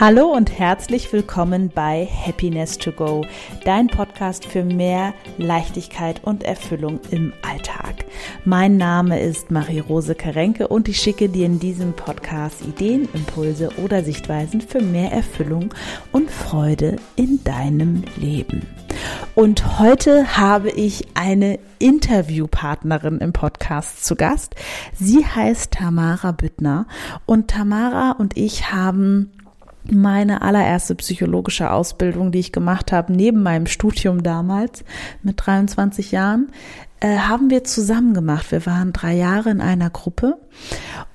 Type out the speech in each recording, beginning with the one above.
Hallo und herzlich willkommen bei Happiness to Go, dein Podcast für mehr Leichtigkeit und Erfüllung im Alltag. Mein Name ist Marie-Rose Karenke und ich schicke dir in diesem Podcast Ideen, Impulse oder Sichtweisen für mehr Erfüllung und Freude in deinem Leben. Und heute habe ich eine Interviewpartnerin im Podcast zu Gast. Sie heißt Tamara Büttner und Tamara und ich haben meine allererste psychologische Ausbildung, die ich gemacht habe, neben meinem Studium damals mit 23 Jahren, äh, haben wir zusammen gemacht. Wir waren drei Jahre in einer Gruppe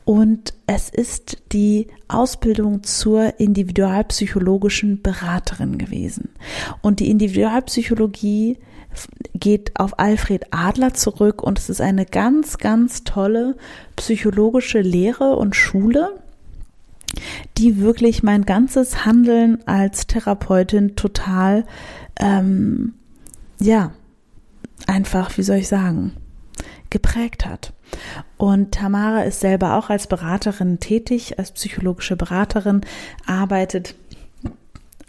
und es ist die Ausbildung zur individualpsychologischen Beraterin gewesen. Und die Individualpsychologie geht auf Alfred Adler zurück und es ist eine ganz, ganz tolle psychologische Lehre und Schule die wirklich mein ganzes Handeln als Therapeutin total, ähm, ja, einfach, wie soll ich sagen, geprägt hat. Und Tamara ist selber auch als Beraterin tätig, als psychologische Beraterin, arbeitet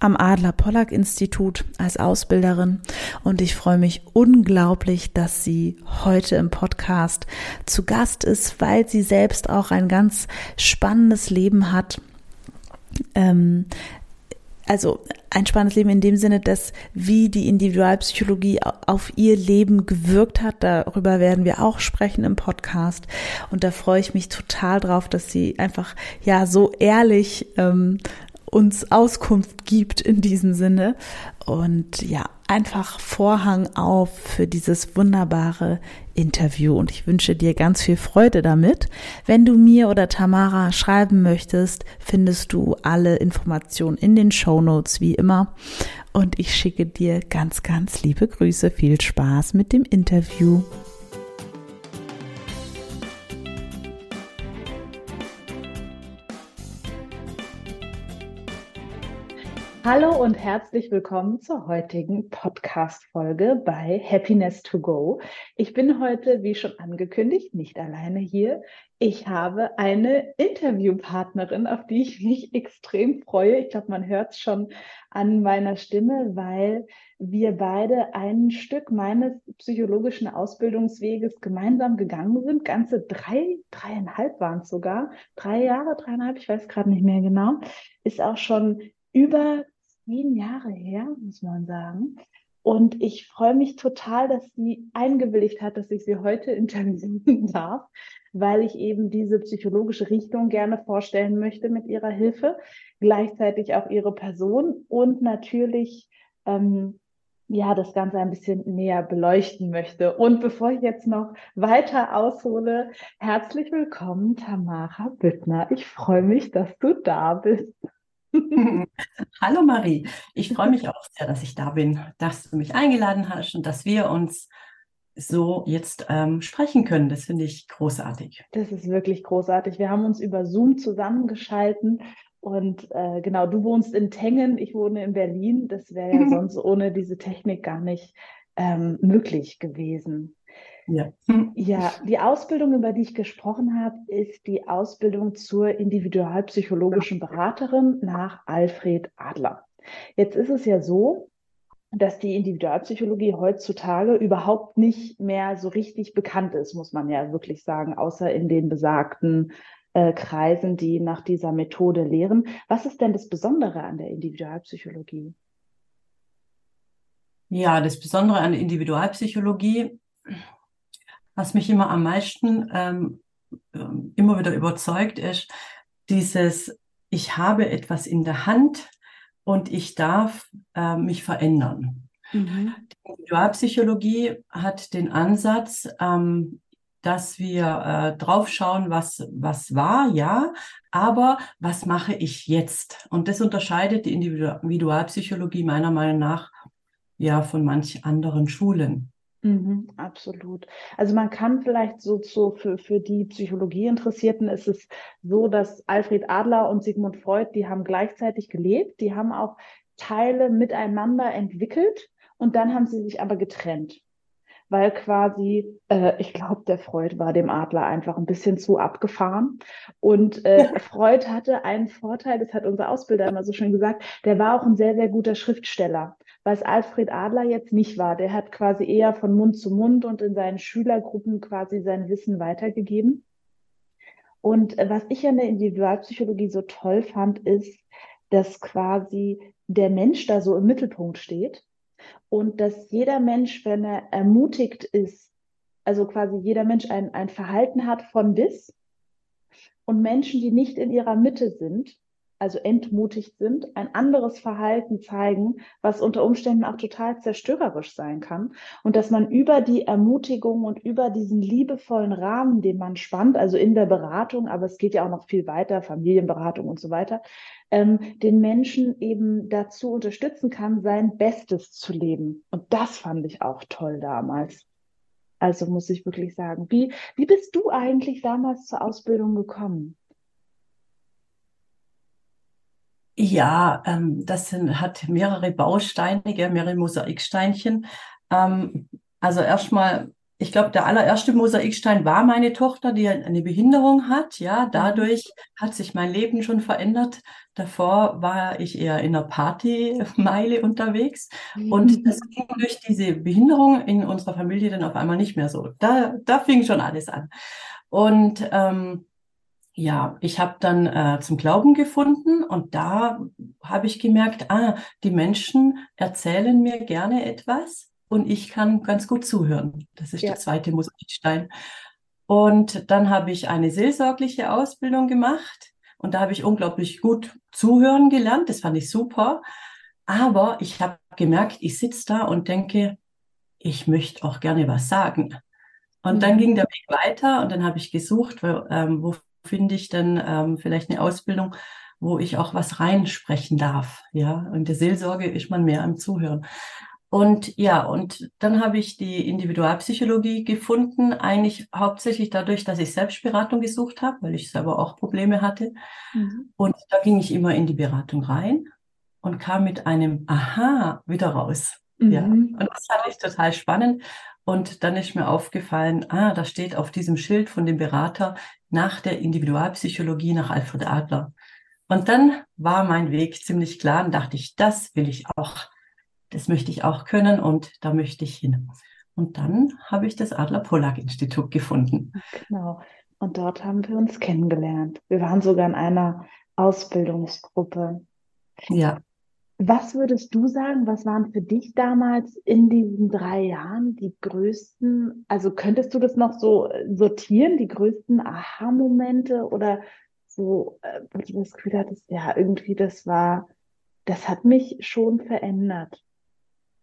am Adler Pollack Institut als Ausbilderin und ich freue mich unglaublich, dass sie heute im Podcast zu Gast ist, weil sie selbst auch ein ganz spannendes Leben hat. Ähm, also ein spannendes Leben in dem Sinne, dass wie die Individualpsychologie auf ihr Leben gewirkt hat. Darüber werden wir auch sprechen im Podcast. Und da freue ich mich total drauf, dass sie einfach ja so ehrlich ähm, uns Auskunft gibt in diesem Sinne. Und ja, einfach Vorhang auf für dieses wunderbare Interview und ich wünsche dir ganz viel Freude damit. Wenn du mir oder Tamara schreiben möchtest, findest du alle Informationen in den Show Notes wie immer und ich schicke dir ganz, ganz liebe Grüße. Viel Spaß mit dem Interview. Hallo und herzlich willkommen zur heutigen Podcast-Folge bei Happiness to Go. Ich bin heute, wie schon angekündigt, nicht alleine hier. Ich habe eine Interviewpartnerin, auf die ich mich extrem freue. Ich glaube, man hört es schon an meiner Stimme, weil wir beide ein Stück meines psychologischen Ausbildungsweges gemeinsam gegangen sind. Ganze drei, dreieinhalb waren es sogar. Drei Jahre, dreieinhalb, ich weiß gerade nicht mehr genau. Ist auch schon über zehn Jahre her, muss man sagen. Und ich freue mich total, dass sie eingewilligt hat, dass ich sie heute interviewen darf, weil ich eben diese psychologische Richtung gerne vorstellen möchte mit ihrer Hilfe, gleichzeitig auch ihre Person und natürlich ähm, ja das Ganze ein bisschen näher beleuchten möchte. Und bevor ich jetzt noch weiter aushole, herzlich willkommen, Tamara Büttner. Ich freue mich, dass du da bist. Hallo Marie, ich freue mich auch sehr, dass ich da bin, dass du mich eingeladen hast und dass wir uns so jetzt ähm, sprechen können. Das finde ich großartig. Das ist wirklich großartig. Wir haben uns über Zoom zusammengeschalten und äh, genau, du wohnst in Tengen, ich wohne in Berlin. Das wäre ja sonst ohne diese Technik gar nicht ähm, möglich gewesen. Ja. ja, die Ausbildung, über die ich gesprochen habe, ist die Ausbildung zur individualpsychologischen Beraterin nach Alfred Adler. Jetzt ist es ja so, dass die Individualpsychologie heutzutage überhaupt nicht mehr so richtig bekannt ist, muss man ja wirklich sagen, außer in den besagten äh, Kreisen, die nach dieser Methode lehren. Was ist denn das Besondere an der Individualpsychologie? Ja, das Besondere an der Individualpsychologie was mich immer am meisten ähm, ähm, immer wieder überzeugt, ist dieses, ich habe etwas in der Hand und ich darf äh, mich verändern. Mhm. Die Individualpsychologie hat den Ansatz, ähm, dass wir äh, draufschauen, was, was war, ja, aber was mache ich jetzt? Und das unterscheidet die Individualpsychologie meiner Meinung nach ja von manch anderen Schulen. Mhm, absolut. Also man kann vielleicht so, so für, für die Psychologie-Interessierten ist es so, dass Alfred Adler und Sigmund Freud, die haben gleichzeitig gelebt, die haben auch Teile miteinander entwickelt und dann haben sie sich aber getrennt. weil quasi, äh, ich glaube, der Freud war dem Adler einfach ein bisschen zu abgefahren. Und äh, Freud hatte einen Vorteil, das hat unser Ausbilder immer so schön gesagt, der war auch ein sehr, sehr guter Schriftsteller, was Alfred Adler jetzt nicht war. Der hat quasi eher von Mund zu Mund und in seinen Schülergruppen quasi sein Wissen weitergegeben. Und äh, was ich an der Individualpsychologie so toll fand, ist, dass quasi der Mensch da so im Mittelpunkt steht und dass jeder Mensch, wenn er ermutigt ist, also quasi jeder Mensch ein, ein Verhalten hat von bis und Menschen, die nicht in ihrer Mitte sind, also entmutigt sind, ein anderes Verhalten zeigen, was unter Umständen auch total zerstörerisch sein kann. Und dass man über die Ermutigung und über diesen liebevollen Rahmen, den man spannt, also in der Beratung, aber es geht ja auch noch viel weiter, Familienberatung und so weiter, ähm, den Menschen eben dazu unterstützen kann, sein Bestes zu leben. Und das fand ich auch toll damals. Also muss ich wirklich sagen, wie, wie bist du eigentlich damals zur Ausbildung gekommen? Ja, ähm, das sind, hat mehrere Bausteine, mehrere Mosaiksteinchen. Ähm, also erstmal, ich glaube, der allererste Mosaikstein war meine Tochter, die eine Behinderung hat. Ja, mhm. dadurch hat sich mein Leben schon verändert. Davor war ich eher in einer Partymeile unterwegs und das ging durch diese Behinderung in unserer Familie dann auf einmal nicht mehr so. Da, da fing schon alles an. Und ähm, ja, ich habe dann äh, zum Glauben gefunden und da habe ich gemerkt, ah, die Menschen erzählen mir gerne etwas und ich kann ganz gut zuhören. Das ist ja. der zweite Musikstein. Und dann habe ich eine seelsorgliche Ausbildung gemacht und da habe ich unglaublich gut zuhören gelernt. Das fand ich super. Aber ich habe gemerkt, ich sitze da und denke, ich möchte auch gerne was sagen. Und dann mhm. ging der Weg weiter und dann habe ich gesucht, wo, ähm, wo finde ich denn ähm, vielleicht eine Ausbildung, wo ich auch was reinsprechen darf. Ja, und der Seelsorge ist man mehr am Zuhören. Und ja, und dann habe ich die Individualpsychologie gefunden, eigentlich hauptsächlich dadurch, dass ich Selbstberatung gesucht habe, weil ich selber auch Probleme hatte. Mhm. Und da ging ich immer in die Beratung rein und kam mit einem Aha wieder raus. Mhm. Ja, und das fand ich total spannend. Und dann ist mir aufgefallen, ah, da steht auf diesem Schild von dem Berater nach der Individualpsychologie nach Alfred Adler. Und dann war mein Weg ziemlich klar und dachte ich, das will ich auch, das möchte ich auch können und da möchte ich hin. Und dann habe ich das Adler-Pollack-Institut gefunden. Genau. Und dort haben wir uns kennengelernt. Wir waren sogar in einer Ausbildungsgruppe. Ja. Was würdest du sagen, was waren für dich damals in diesen drei Jahren die größten, also könntest du das noch so äh, sortieren, die größten Aha-Momente oder so, äh, wo du das Gefühl hattest, ja, irgendwie das war, das hat mich schon verändert?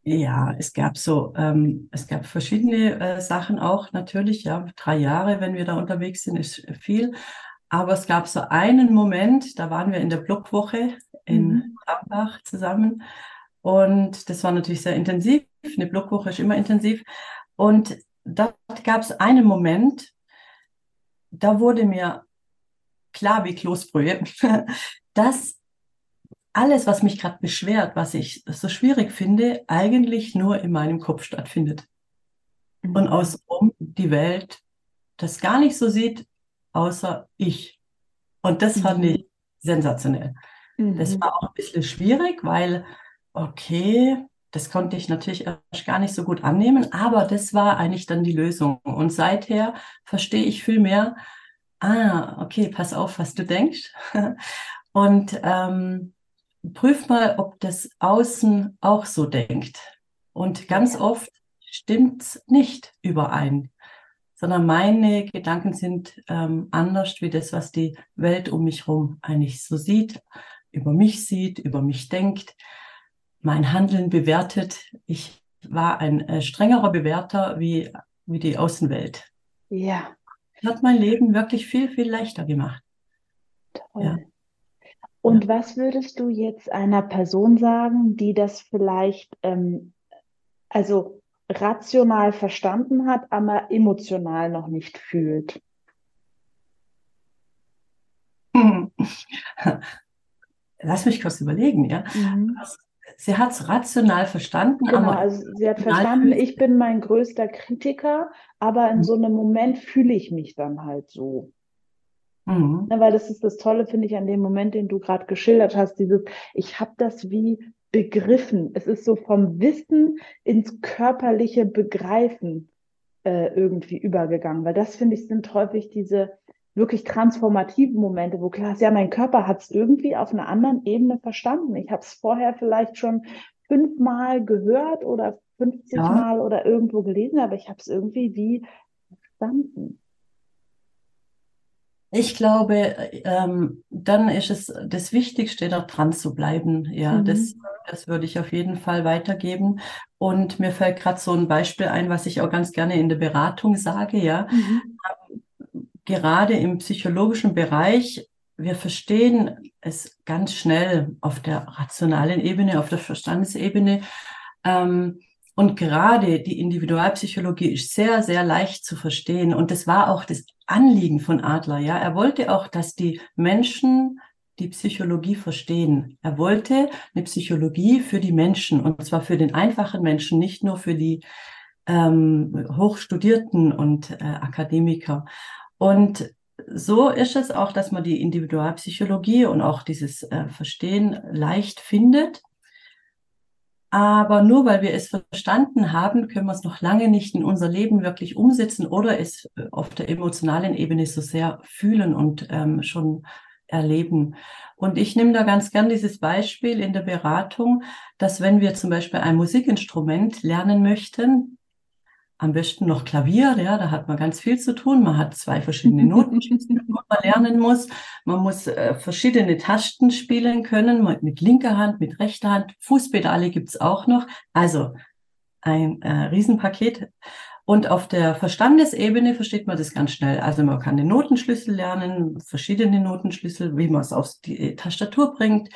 Ja, es gab so, ähm, es gab verschiedene äh, Sachen auch, natürlich, ja, drei Jahre, wenn wir da unterwegs sind, ist viel. Aber es gab so einen Moment, da waren wir in der Blockwoche in mhm. Trambach zusammen. Und das war natürlich sehr intensiv. Eine Blockwoche ist immer intensiv. Und dort gab es einen Moment, da wurde mir klar wie Kloßbrühe, dass alles, was mich gerade beschwert, was ich so schwierig finde, eigentlich nur in meinem Kopf stattfindet. Mhm. Und außenrum die Welt das gar nicht so sieht, außer ich. Und das fand mhm. ich sensationell. Mhm. Das war auch ein bisschen schwierig, weil, okay, das konnte ich natürlich erst gar nicht so gut annehmen, aber das war eigentlich dann die Lösung. Und seither verstehe ich viel mehr, ah, okay, pass auf, was du denkst. Und ähm, prüf mal, ob das Außen auch so denkt. Und ganz oft stimmt's nicht überein sondern meine Gedanken sind ähm, anders wie das, was die Welt um mich herum eigentlich so sieht, über mich sieht, über mich denkt, mein Handeln bewertet. Ich war ein äh, strengerer Bewerter wie, wie die Außenwelt. Ja. Hat mein Leben wirklich viel, viel leichter gemacht. Toll. Ja. Und ja. was würdest du jetzt einer Person sagen, die das vielleicht, ähm, also rational verstanden hat, aber emotional noch nicht fühlt? Lass mich kurz überlegen, ja. Mhm. sie hat es rational verstanden. Genau, also sie hat verstanden, ich bin mein größter Kritiker, aber in mhm. so einem Moment fühle ich mich dann halt so. Mhm. Ja, weil das ist das Tolle, finde ich, an dem Moment, den du gerade geschildert hast, dieses, ich habe das wie begriffen. Es ist so vom Wissen ins körperliche Begreifen äh, irgendwie übergegangen, weil das, finde ich, sind häufig diese wirklich transformativen Momente, wo klar ist, ja, mein Körper hat es irgendwie auf einer anderen Ebene verstanden. Ich habe es vorher vielleicht schon fünfmal gehört oder 50 ja. Mal oder irgendwo gelesen, aber ich habe es irgendwie wie verstanden. Ich glaube, ähm, dann ist es das Wichtigste, da dran zu bleiben. Ja, mhm. das, das würde ich auf jeden Fall weitergeben. Und mir fällt gerade so ein Beispiel ein, was ich auch ganz gerne in der Beratung sage. Ja, mhm. Gerade im psychologischen Bereich, wir verstehen es ganz schnell auf der rationalen Ebene, auf der Verstandesebene. Ähm, und gerade die Individualpsychologie ist sehr, sehr leicht zu verstehen. Und das war auch das Anliegen von Adler. Ja, er wollte auch, dass die Menschen die Psychologie verstehen. Er wollte eine Psychologie für die Menschen und zwar für den einfachen Menschen, nicht nur für die ähm, Hochstudierten und äh, Akademiker. Und so ist es auch, dass man die Individualpsychologie und auch dieses äh, Verstehen leicht findet. Aber nur weil wir es verstanden haben, können wir es noch lange nicht in unser Leben wirklich umsetzen oder es äh, auf der emotionalen Ebene so sehr fühlen und ähm, schon erleben. Und ich nehme da ganz gern dieses Beispiel in der Beratung, dass wenn wir zum Beispiel ein Musikinstrument lernen möchten, am besten noch Klavier, ja, da hat man ganz viel zu tun. Man hat zwei verschiedene Noten, die man lernen muss. Man muss äh, verschiedene Tasten spielen können, mit linker Hand, mit rechter Hand. Fußpedale gibt's auch noch. Also ein äh, Riesenpaket. Und auf der Verstandesebene versteht man das ganz schnell. Also man kann den Notenschlüssel lernen, verschiedene Notenschlüssel, wie man es auf die Tastatur bringt,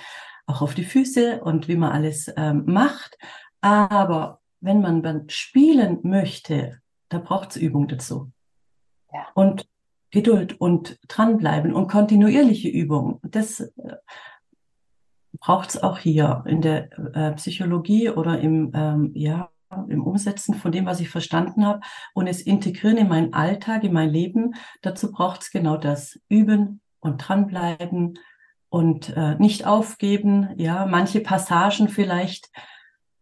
auch auf die Füße und wie man alles ähm, macht. Aber wenn man dann spielen möchte, da braucht es Übung dazu. Ja. Und Geduld und dranbleiben und kontinuierliche Übung. Das äh, braucht es auch hier in der äh, Psychologie oder im, ähm, ja, im Umsetzen von dem, was ich verstanden habe und es integrieren in meinen Alltag, in mein Leben. Dazu braucht es genau das. Üben und dranbleiben und äh, nicht aufgeben. Ja, manche Passagen vielleicht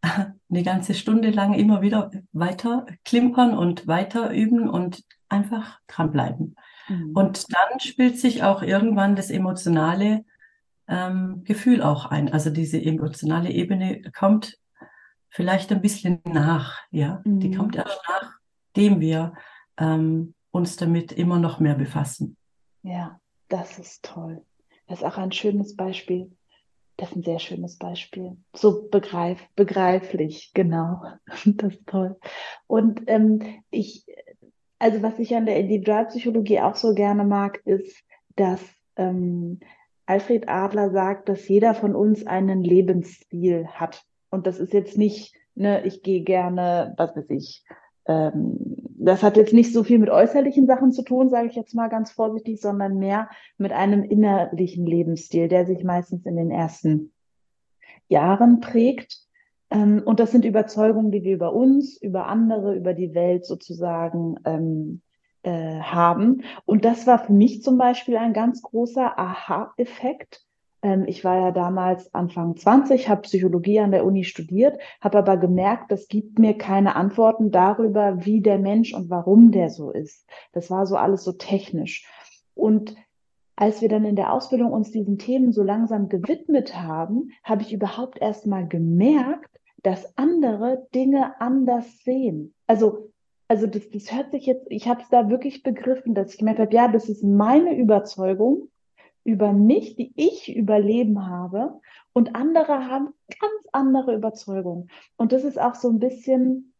eine ganze Stunde lang immer wieder weiter klimpern und weiter üben und einfach dranbleiben. Mhm. Und dann spielt sich auch irgendwann das emotionale ähm, Gefühl auch ein. Also diese emotionale Ebene kommt vielleicht ein bisschen nach, ja. Mhm. Die kommt erst nachdem wir ähm, uns damit immer noch mehr befassen. Ja, das ist toll. Das ist auch ein schönes Beispiel das ist ein sehr schönes Beispiel. So begreif, begreiflich, genau. Das ist toll. Und ähm, ich, also was ich an der Individualpsychologie auch so gerne mag, ist, dass ähm, Alfred Adler sagt, dass jeder von uns einen Lebensstil hat. Und das ist jetzt nicht, ne, ich gehe gerne, was weiß ich, ähm, das hat jetzt nicht so viel mit äußerlichen Sachen zu tun, sage ich jetzt mal ganz vorsichtig, sondern mehr mit einem innerlichen Lebensstil, der sich meistens in den ersten Jahren prägt. Ähm, und das sind Überzeugungen, die wir über uns, über andere, über die Welt sozusagen ähm, äh, haben. Und das war für mich zum Beispiel ein ganz großer Aha-Effekt, ich war ja damals Anfang 20, habe Psychologie an der Uni studiert, habe aber gemerkt, das gibt mir keine Antworten darüber, wie der Mensch und warum der so ist. Das war so alles so technisch. Und als wir dann in der Ausbildung uns diesen Themen so langsam gewidmet haben, habe ich überhaupt erst mal gemerkt, dass andere Dinge anders sehen. Also, also das, das hört sich jetzt, ich habe es da wirklich begriffen, dass ich gemerkt habe, ja, das ist meine Überzeugung über mich, die ich überleben habe. Und andere haben ganz andere Überzeugungen. Und das ist auch so ein bisschen,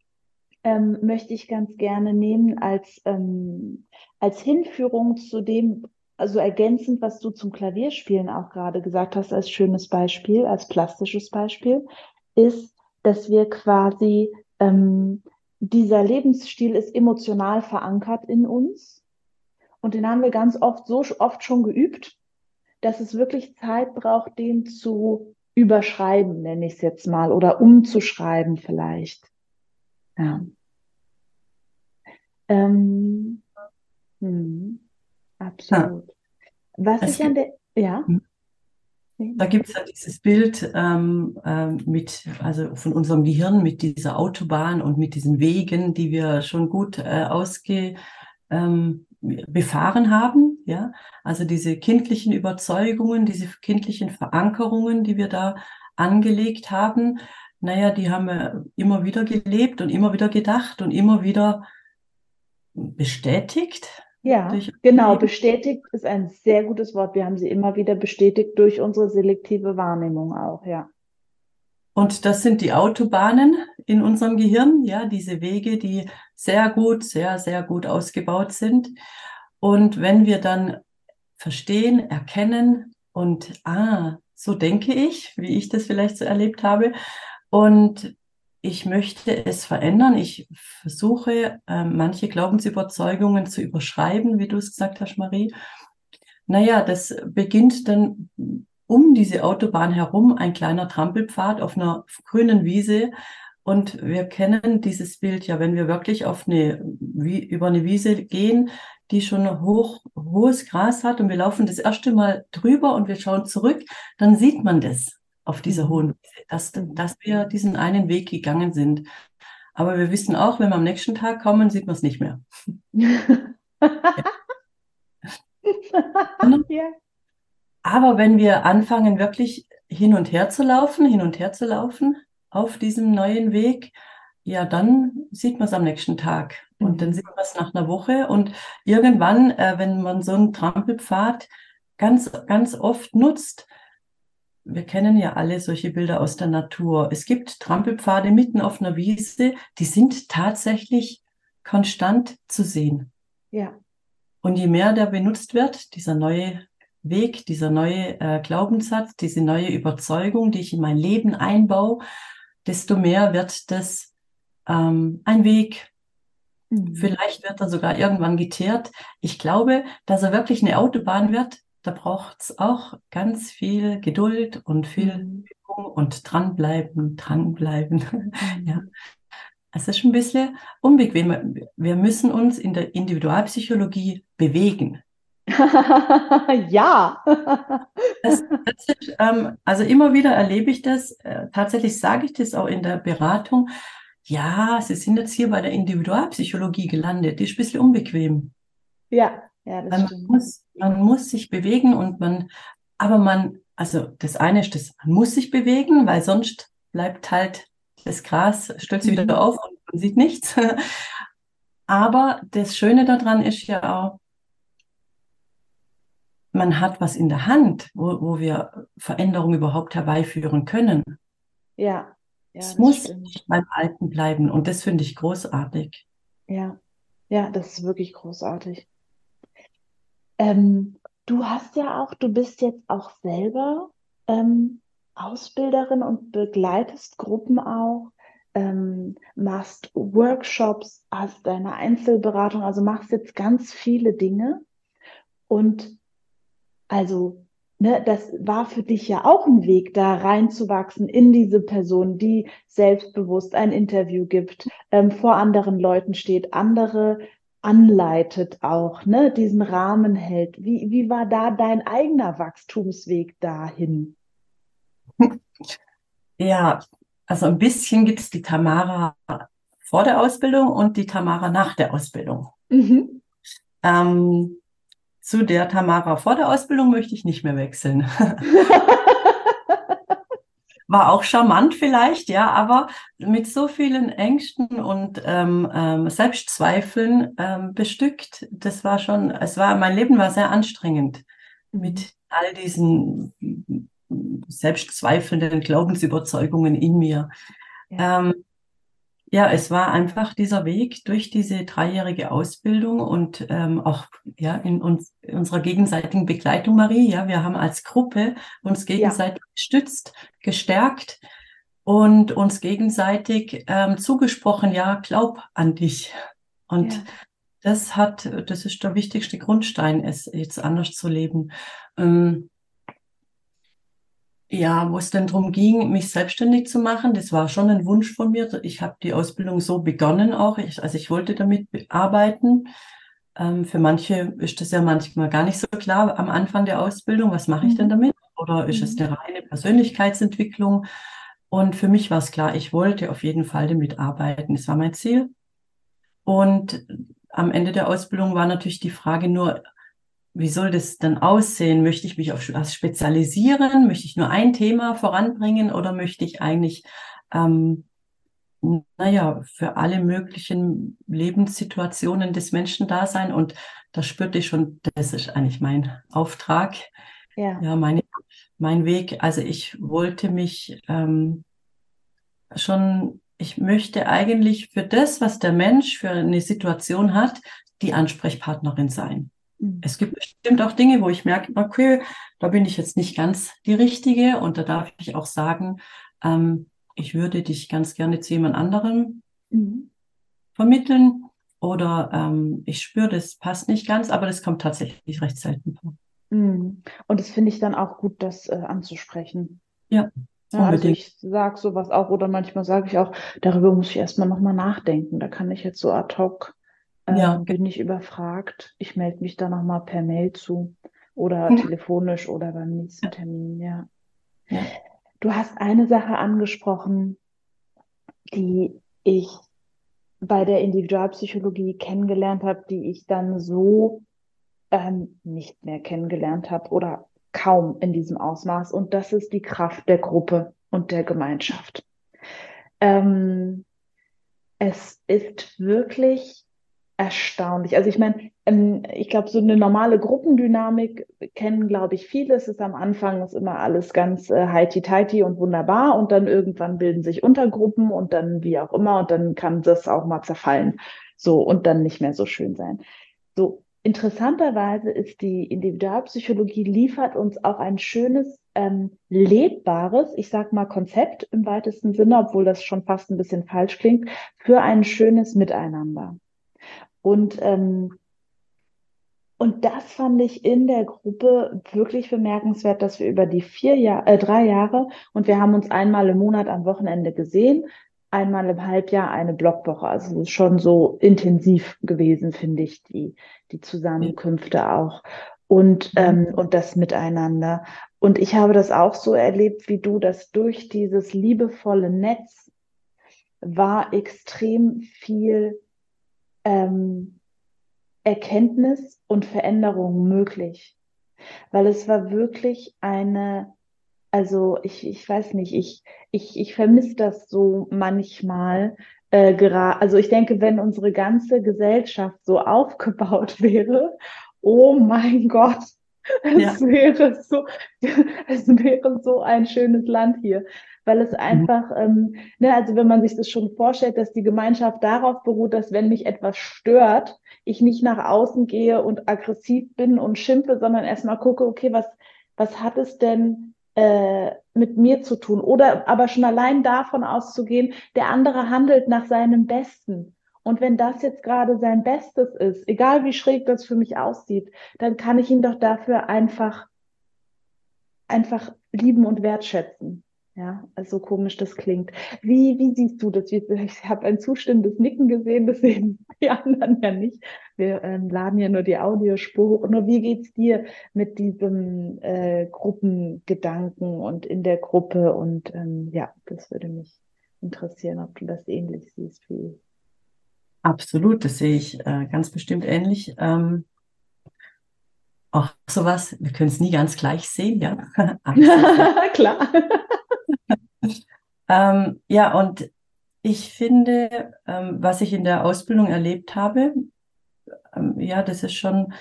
ähm, möchte ich ganz gerne nehmen als, ähm, als Hinführung zu dem, also ergänzend, was du zum Klavierspielen auch gerade gesagt hast, als schönes Beispiel, als plastisches Beispiel, ist, dass wir quasi, ähm, dieser Lebensstil ist emotional verankert in uns. Und den haben wir ganz oft so oft schon geübt, dass es wirklich Zeit braucht, den zu überschreiben, nenne ich es jetzt mal, oder umzuschreiben vielleicht. Ja. Ähm, hm, absolut. Was es ich an der, ja. Hm. Da gibt es ja dieses Bild ähm, äh, mit, also von unserem Gehirn mit dieser Autobahn und mit diesen Wegen, die wir schon gut äh, ausge, ähm, befahren haben, ja, also diese kindlichen Überzeugungen, diese kindlichen Verankerungen, die wir da angelegt haben, naja, die haben wir immer wieder gelebt und immer wieder gedacht und immer wieder bestätigt. Ja, genau, bestätigt ist ein sehr gutes Wort. Wir haben sie immer wieder bestätigt durch unsere selektive Wahrnehmung auch, ja. Und das sind die Autobahnen in unserem Gehirn, ja, diese Wege, die sehr gut, sehr, sehr gut ausgebaut sind. Und wenn wir dann verstehen, erkennen und, ah, so denke ich, wie ich das vielleicht so erlebt habe, und ich möchte es verändern. Ich versuche, äh, manche Glaubensüberzeugungen zu überschreiben, wie du es gesagt hast, Marie. Naja, das beginnt dann um diese Autobahn herum ein kleiner Trampelpfad auf einer grünen Wiese. Und wir kennen dieses Bild ja, wenn wir wirklich auf eine, wie, über eine Wiese gehen, die schon hoch, hohes Gras hat und wir laufen das erste Mal drüber und wir schauen zurück, dann sieht man das auf dieser mhm. hohen Wiese, dass, dass wir diesen einen Weg gegangen sind. Aber wir wissen auch, wenn wir am nächsten Tag kommen, sieht man es nicht mehr. ja. Aber wenn wir anfangen, wirklich hin und her zu laufen, hin und her zu laufen auf diesem neuen Weg, ja, dann sieht man es am nächsten Tag. Und dann mhm. sieht man es nach einer Woche. Und irgendwann, äh, wenn man so einen Trampelpfad ganz, ganz oft nutzt, wir kennen ja alle solche Bilder aus der Natur. Es gibt Trampelpfade mitten auf einer Wiese, die sind tatsächlich konstant zu sehen. Ja. Und je mehr der benutzt wird, dieser neue Weg, dieser neue äh, Glaubenssatz, diese neue Überzeugung, die ich in mein Leben einbaue, desto mehr wird das ähm, ein Weg. Mhm. Vielleicht wird er sogar irgendwann geteert. Ich glaube, dass er wirklich eine Autobahn wird. Da braucht es auch ganz viel Geduld und viel mhm. Übung und dranbleiben, dranbleiben. Mhm. ja. Es ist schon ein bisschen unbequem. Wir müssen uns in der Individualpsychologie bewegen. ja. Das, das ist, ähm, also immer wieder erlebe ich das. Äh, tatsächlich sage ich das auch in der Beratung. Ja, Sie sind jetzt hier bei der Individualpsychologie gelandet. Die ist ein bisschen unbequem. Ja, ja, das man stimmt. Muss, man muss sich bewegen und man, aber man, also das eine ist, das, man muss sich bewegen, weil sonst bleibt halt das Gras, stürzt mhm. wieder auf und man sieht nichts. Aber das Schöne daran ist ja auch, man hat was in der Hand, wo, wo wir Veränderungen überhaupt herbeiführen können. Ja. ja es muss stimmt. nicht beim Alten bleiben und das finde ich großartig. Ja, ja, das ist wirklich großartig. Ähm, du hast ja auch, du bist jetzt auch selber ähm, Ausbilderin und begleitest Gruppen auch, ähm, machst Workshops, hast deine Einzelberatung, also machst jetzt ganz viele Dinge. Und also, ne, das war für dich ja auch ein Weg, da reinzuwachsen in diese Person, die selbstbewusst ein Interview gibt, ähm, vor anderen Leuten steht, andere anleitet auch, ne, diesen Rahmen hält. Wie, wie war da dein eigener Wachstumsweg dahin? Ja, also ein bisschen gibt es die Tamara vor der Ausbildung und die Tamara nach der Ausbildung. Mhm. Ähm, zu der Tamara vor der Ausbildung möchte ich nicht mehr wechseln. War auch charmant vielleicht, ja, aber mit so vielen Ängsten und ähm, ähm, Selbstzweifeln ähm, bestückt. Das war schon, es war, mein Leben war sehr anstrengend mit all diesen selbstzweifelnden Glaubensüberzeugungen in mir. Ja. Ähm, ja, es war einfach dieser Weg durch diese dreijährige Ausbildung und ähm, auch ja in, uns, in unserer gegenseitigen Begleitung, Marie. Ja, wir haben als Gruppe uns gegenseitig ja. gestützt, gestärkt und uns gegenseitig ähm, zugesprochen. Ja, glaub an dich. Und ja. das hat, das ist der wichtigste Grundstein, es jetzt anders zu leben. Ähm, ja, wo es dann darum ging, mich selbstständig zu machen, das war schon ein Wunsch von mir. Ich habe die Ausbildung so begonnen auch. Ich, also ich wollte damit arbeiten. Ähm, für manche ist das ja manchmal gar nicht so klar am Anfang der Ausbildung, was mache ich denn mhm. damit? Oder ist es mhm. eine reine Persönlichkeitsentwicklung? Und für mich war es klar, ich wollte auf jeden Fall damit arbeiten. Das war mein Ziel. Und am Ende der Ausbildung war natürlich die Frage nur, wie soll das dann aussehen? Möchte ich mich auf was spezialisieren? Möchte ich nur ein Thema voranbringen oder möchte ich eigentlich, ähm, naja, für alle möglichen Lebenssituationen des Menschen da sein? Und da spürte ich schon, das ist eigentlich mein Auftrag, ja, ja meine, mein Weg. Also ich wollte mich ähm, schon, ich möchte eigentlich für das, was der Mensch für eine Situation hat, die Ansprechpartnerin sein. Es gibt bestimmt auch Dinge, wo ich merke, okay, da bin ich jetzt nicht ganz die Richtige und da darf ich auch sagen, ähm, ich würde dich ganz gerne zu jemand anderem mhm. vermitteln oder ähm, ich spüre, das passt nicht ganz, aber das kommt tatsächlich recht selten vor. Mhm. Und das finde ich dann auch gut, das äh, anzusprechen. Ja. Ja, also ich sage sowas auch oder manchmal sage ich auch, darüber muss ich erstmal nochmal nachdenken. Da kann ich jetzt so ad hoc äh, ja. bin ich überfragt. Ich melde mich da nochmal per Mail zu oder ja. telefonisch oder beim nächsten Termin, ja. ja. Du hast eine Sache angesprochen, die ich bei der Individualpsychologie kennengelernt habe, die ich dann so ähm, nicht mehr kennengelernt habe oder kaum in diesem Ausmaß. Und das ist die Kraft der Gruppe und der Gemeinschaft. Ähm, es ist wirklich erstaunlich. Also ich meine, ähm, ich glaube, so eine normale Gruppendynamik kennen, glaube ich, viele. Es ist am Anfang ist immer alles ganz äh, heiti-teiti und wunderbar und dann irgendwann bilden sich Untergruppen und dann wie auch immer und dann kann das auch mal zerfallen. So und dann nicht mehr so schön sein. So interessanterweise ist die Individualpsychologie liefert uns auch ein schönes ähm, lebbares, ich sag mal Konzept im weitesten Sinne, obwohl das schon fast ein bisschen falsch klingt, für ein schönes Miteinander. Und, ähm, und das fand ich in der Gruppe wirklich bemerkenswert, dass wir über die vier Jahr, äh, drei Jahre und wir haben uns einmal im Monat am Wochenende gesehen, einmal im Halbjahr eine Blockwoche. Also schon so intensiv gewesen, finde ich, die, die Zusammenkünfte auch. Und, mhm. ähm, und das Miteinander. Und ich habe das auch so erlebt wie du, dass durch dieses liebevolle Netz war extrem viel ähm, Erkenntnis und Veränderung möglich. Weil es war wirklich eine, also ich, ich weiß nicht, ich, ich, ich vermisse das so manchmal. Äh, gerade, also ich denke, wenn unsere ganze Gesellschaft so aufgebaut wäre, oh mein Gott, es ja. wäre so, es wäre so ein schönes Land hier weil es mhm. einfach, ähm, ne, also wenn man sich das schon vorstellt, dass die Gemeinschaft darauf beruht, dass wenn mich etwas stört, ich nicht nach außen gehe und aggressiv bin und schimpfe, sondern erstmal gucke, okay, was, was hat es denn äh, mit mir zu tun? Oder aber schon allein davon auszugehen, der andere handelt nach seinem Besten. Und wenn das jetzt gerade sein Bestes ist, egal wie schräg das für mich aussieht, dann kann ich ihn doch dafür einfach, einfach lieben und wertschätzen. Ja, also so komisch das klingt. Wie, wie siehst du das? Ich habe ein zustimmendes Nicken gesehen, das sehen die anderen ja nicht. Wir ähm, laden ja nur die Audiospur hoch. Nur wie geht's dir mit diesem äh, Gruppengedanken und in der Gruppe? Und ähm, ja, das würde mich interessieren, ob du das ähnlich siehst wie ich. Absolut, das sehe ich äh, ganz bestimmt ähnlich. Ähm, auch sowas, wir können es nie ganz gleich sehen, ja. Klar. Ähm, ja, und ich finde, ähm, was ich in der Ausbildung erlebt habe, ähm, ja, das ist schon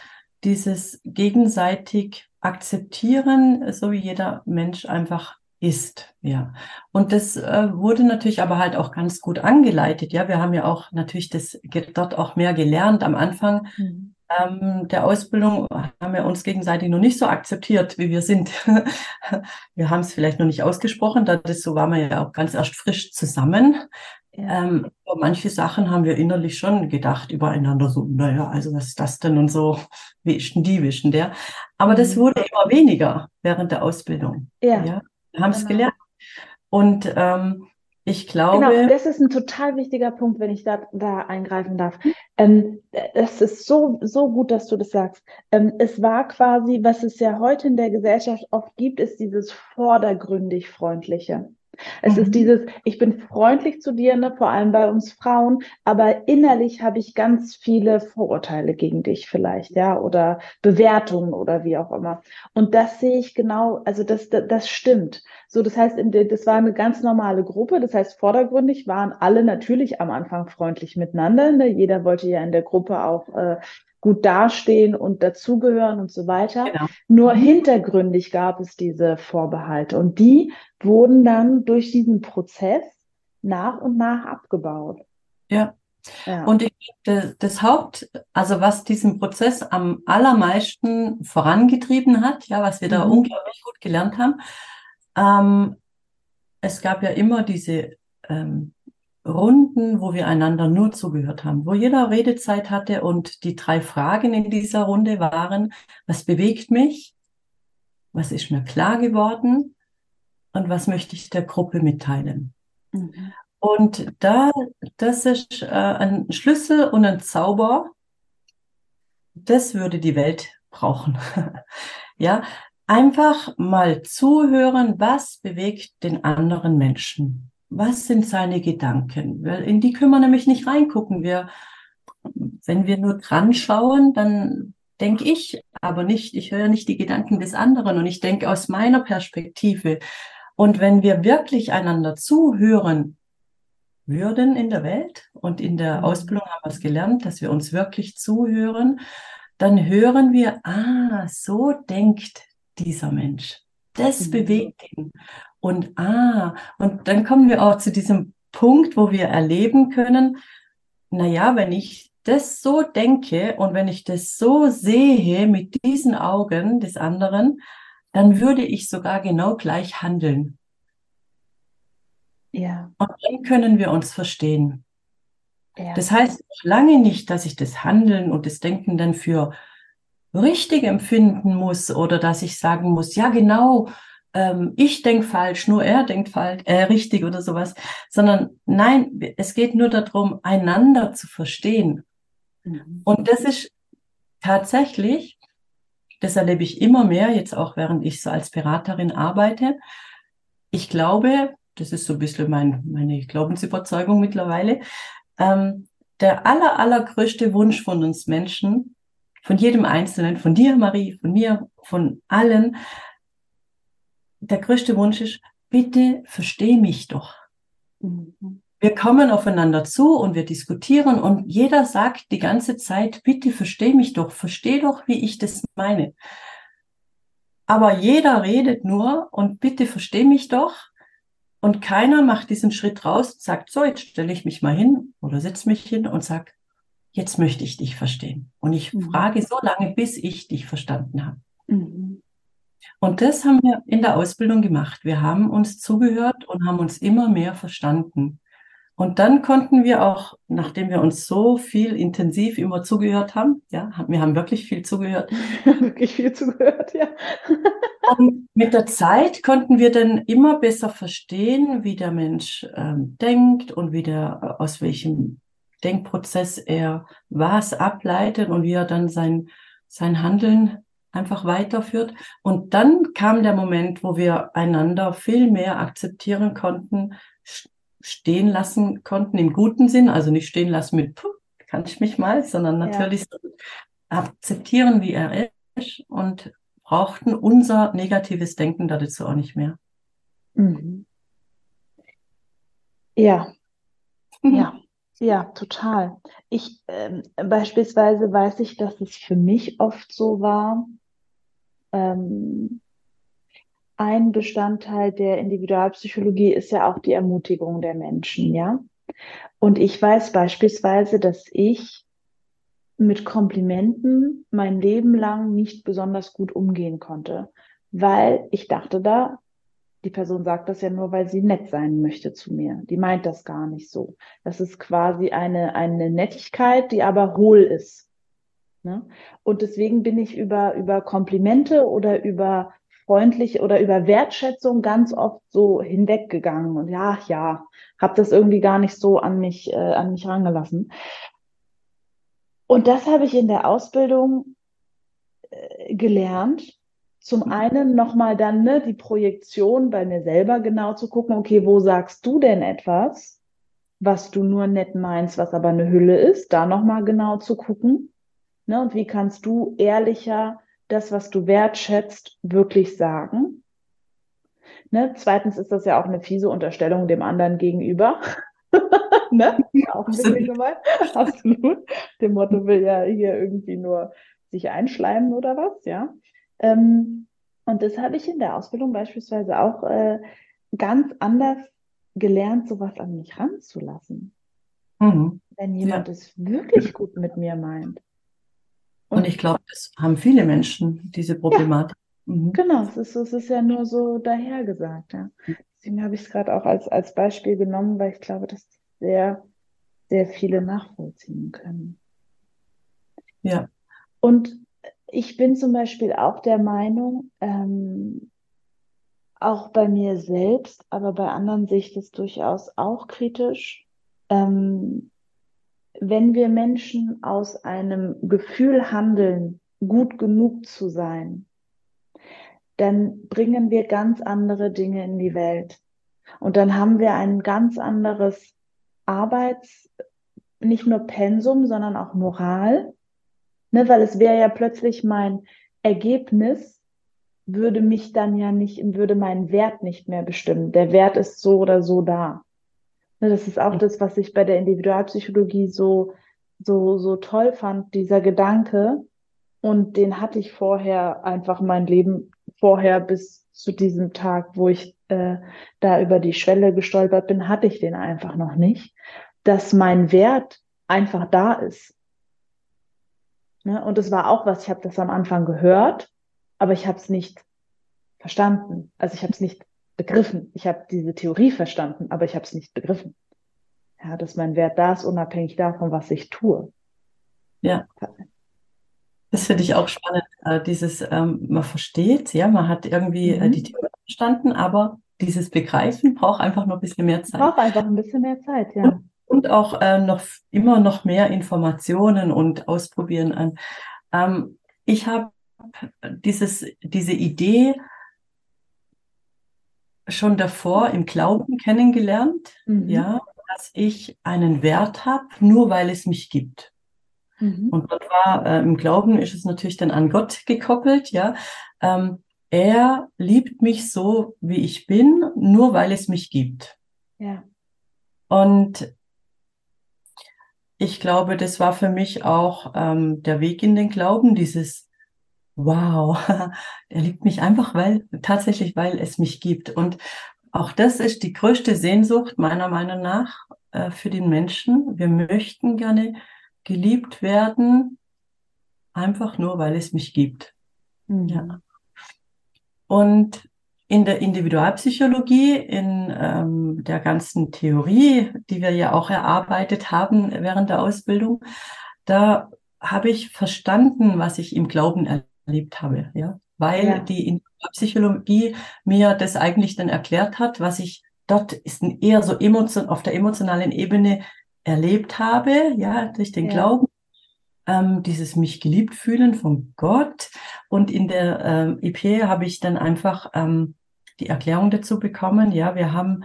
dieses gegenseitig akzeptieren, so wie jeder Mensch einfach ist, ja. Und das äh, wurde natürlich aber halt auch ganz gut angeleitet, ja. Wir haben ja auch natürlich das dort auch mehr gelernt am Anfang. Mhm ähm, der Ausbildung haben wir uns gegenseitig noch nicht so akzeptiert, wie wir sind. wir haben es vielleicht noch nicht ausgesprochen, da das so waren wir ja auch ganz erst frisch zusammen. Ja. Ähm, manche Sachen haben wir innerlich schon gedacht übereinander, so, naja, also was ist das denn und so, wie ist denn die, denn der? Aber das mhm. wurde immer weniger während der Ausbildung. Ja. ja? Haben es genau. gelernt. Und ähm, ich glaube. Genau, das ist ein total wichtiger Punkt, wenn ich da, da eingreifen darf. Ähm, es ist so, so gut, dass du das sagst. Ähm, es war quasi, was es ja heute in der Gesellschaft oft gibt, ist dieses vordergründig Freundliche. Es mhm. ist dieses, ich bin freundlich zu dir, ne, vor allem bei uns Frauen, aber innerlich habe ich ganz viele Vorurteile gegen dich vielleicht, ja, oder Bewertungen oder wie auch immer. Und das sehe ich genau, also das, das, das stimmt. So, das heißt, das war eine ganz normale Gruppe. Das heißt, vordergründig waren alle natürlich am Anfang freundlich miteinander. Ne? Jeder wollte ja in der Gruppe auch äh, gut dastehen und dazugehören und so weiter. Genau. Nur hintergründig gab es diese Vorbehalte und die wurden dann durch diesen Prozess nach und nach abgebaut. Ja. ja. Und ich, das, Haupt, also was diesen Prozess am allermeisten vorangetrieben hat, ja, was wir da mhm. unglaublich gut gelernt haben, ähm, es gab ja immer diese ähm, Runden, wo wir einander nur zugehört haben, wo jeder Redezeit hatte und die drei Fragen in dieser Runde waren, was bewegt mich, was ist mir klar geworden und was möchte ich der Gruppe mitteilen. Mhm. Und da, das ist äh, ein Schlüssel und ein Zauber, das würde die Welt brauchen. ja, einfach mal zuhören, was bewegt den anderen Menschen was sind seine Gedanken? Weil in die können wir nämlich nicht reingucken. Wir, wenn wir nur dran schauen, dann denke ich aber nicht, ich höre nicht die Gedanken des anderen und ich denke aus meiner Perspektive. Und wenn wir wirklich einander zuhören würden in der Welt und in der mhm. Ausbildung haben wir es gelernt, dass wir uns wirklich zuhören, dann hören wir, ah, so denkt dieser Mensch. Das mhm. bewegt ihn. Und ah, und dann kommen wir auch zu diesem Punkt, wo wir erleben können, na ja, wenn ich das so denke und wenn ich das so sehe mit diesen Augen des anderen, dann würde ich sogar genau gleich handeln. Ja. Und dann können wir uns verstehen. Ja. Das heißt lange nicht, dass ich das Handeln und das Denken dann für richtig empfinden muss oder dass ich sagen muss, ja genau, ähm, ich denke falsch, nur er denkt falsch, äh, richtig oder sowas, sondern nein, es geht nur darum, einander zu verstehen. Mhm. Und das ist tatsächlich, das erlebe ich immer mehr, jetzt auch während ich so als Beraterin arbeite. Ich glaube, das ist so ein bisschen mein, meine Glaubensüberzeugung mittlerweile, ähm, der aller, allergrößte Wunsch von uns Menschen, von jedem Einzelnen, von dir, Marie, von mir, von allen, der größte Wunsch ist, bitte versteh mich doch. Mhm. Wir kommen aufeinander zu und wir diskutieren und jeder sagt die ganze Zeit, bitte versteh mich doch, versteh doch, wie ich das meine. Aber jeder redet nur und bitte versteh mich doch. Und keiner macht diesen Schritt raus sagt, so, jetzt stelle ich mich mal hin oder setze mich hin und sage, jetzt möchte ich dich verstehen. Und ich mhm. frage so lange, bis ich dich verstanden habe. Mhm. Und das haben wir in der Ausbildung gemacht. Wir haben uns zugehört und haben uns immer mehr verstanden. Und dann konnten wir auch, nachdem wir uns so viel intensiv immer zugehört haben, ja, wir haben wirklich viel zugehört. wirklich viel zugehört, ja. und mit der Zeit konnten wir dann immer besser verstehen, wie der Mensch ähm, denkt und wie der, aus welchem Denkprozess er was ableitet und wie er dann sein, sein Handeln einfach weiterführt. Und dann kam der Moment, wo wir einander viel mehr akzeptieren konnten, stehen lassen konnten im guten Sinn, also nicht stehen lassen mit, Puh, kann ich mich mal, sondern natürlich ja. akzeptieren, wie er ist und brauchten unser negatives Denken dazu auch nicht mehr. Mhm. Ja, ja, ja, total. Ich ähm, beispielsweise weiß ich, dass es für mich oft so war, ähm, ein Bestandteil der Individualpsychologie ist ja auch die Ermutigung der Menschen, ja. Und ich weiß beispielsweise, dass ich mit Komplimenten mein Leben lang nicht besonders gut umgehen konnte, weil ich dachte da, die Person sagt das ja nur, weil sie nett sein möchte zu mir. Die meint das gar nicht so. Das ist quasi eine, eine Nettigkeit, die aber hohl ist. Ne? Und deswegen bin ich über, über Komplimente oder über freundlich oder über Wertschätzung ganz oft so hinweggegangen und ja, ja, habe das irgendwie gar nicht so an mich, äh, an mich rangelassen. Und das habe ich in der Ausbildung äh, gelernt. Zum mhm. einen nochmal dann ne, die Projektion bei mir selber genau zu gucken, okay, wo sagst du denn etwas, was du nur nett meinst, was aber eine Hülle ist, da nochmal genau zu gucken. Ne, und wie kannst du ehrlicher das, was du wertschätzt, wirklich sagen? Ne? Zweitens ist das ja auch eine fiese Unterstellung dem anderen gegenüber. ne? Auch ein bisschen gemein. Absolut. Dem Motto will ja hier irgendwie nur sich einschleimen oder was, ja. Ähm, und das habe ich in der Ausbildung beispielsweise auch äh, ganz anders gelernt, sowas an mich ranzulassen. Mhm. Wenn jemand ja. es wirklich gut mit mir meint. Und, ich glaube, das haben viele Menschen, diese Problematik. Ja, mhm. Genau, es ist, es ist ja nur so dahergesagt. Ja. Deswegen habe ich es gerade auch als, als Beispiel genommen, weil ich glaube, dass sehr, sehr viele nachvollziehen können. Ja. Und ich bin zum Beispiel auch der Meinung, ähm, auch bei mir selbst, aber bei anderen sehe ich das durchaus auch kritisch. Ähm, wenn wir Menschen aus einem Gefühl handeln, gut genug zu sein, dann bringen wir ganz andere Dinge in die Welt. Und dann haben wir ein ganz anderes Arbeits, nicht nur Pensum, sondern auch Moral. Ne, weil es wäre ja plötzlich mein Ergebnis, würde mich dann ja nicht, würde meinen Wert nicht mehr bestimmen. Der Wert ist so oder so da. Ne, das ist auch das, was ich bei der Individualpsychologie so, so, so toll fand, dieser Gedanke. Und den hatte ich vorher einfach mein Leben vorher bis zu diesem Tag, wo ich äh, da über die Schwelle gestolpert bin, hatte ich den einfach noch nicht, dass mein Wert einfach da ist. Ne? Und es war auch was, ich habe das am Anfang gehört aber ich habe es nicht verstanden. Also ich habe es nicht begriffen. Ich habe diese Theorie verstanden, aber ich habe es nicht begriffen. Ja, dass mein Wert da ist, unabhängig davon, was ich tue. Ja. Das finde ich auch spannend, äh, dieses, ähm, man versteht, ja, man hat irgendwie äh, mhm. die Theorie verstanden, aber dieses Begreifen braucht einfach noch ein bisschen mehr Zeit. Braucht einfach ein bisschen mehr Zeit, ja. Und, und auch äh, noch immer noch mehr Informationen und Ausprobieren an. Ähm, ich habe dieses, diese Idee schon davor im Glauben kennengelernt, mhm. ja, dass ich einen Wert habe, nur weil es mich gibt. Mhm. Und dort war äh, im Glauben ist es natürlich dann an Gott gekoppelt, ja. Ähm, er liebt mich so, wie ich bin, nur weil es mich gibt. Ja. Und ich glaube, das war für mich auch ähm, der Weg in den Glauben, dieses wow, er liebt mich einfach, weil, tatsächlich, weil es mich gibt. Und auch das ist die größte Sehnsucht meiner Meinung nach äh, für den Menschen. Wir möchten gerne geliebt werden, einfach nur, weil es mich gibt. Mhm. Ja. Und in der Individualpsychologie, in ähm, der ganzen Theorie, die wir ja auch erarbeitet haben während der Ausbildung, da habe ich verstanden, was ich im Glauben erlebe erlebt habe, ja, weil ja. die Psychologie mir das eigentlich dann erklärt hat, was ich dort ist eher so emotion auf der emotionalen Ebene erlebt habe, ja, durch den ja. Glauben, ähm, dieses mich geliebt fühlen von Gott und in der ähm, EP habe ich dann einfach ähm, die Erklärung dazu bekommen, ja, wir haben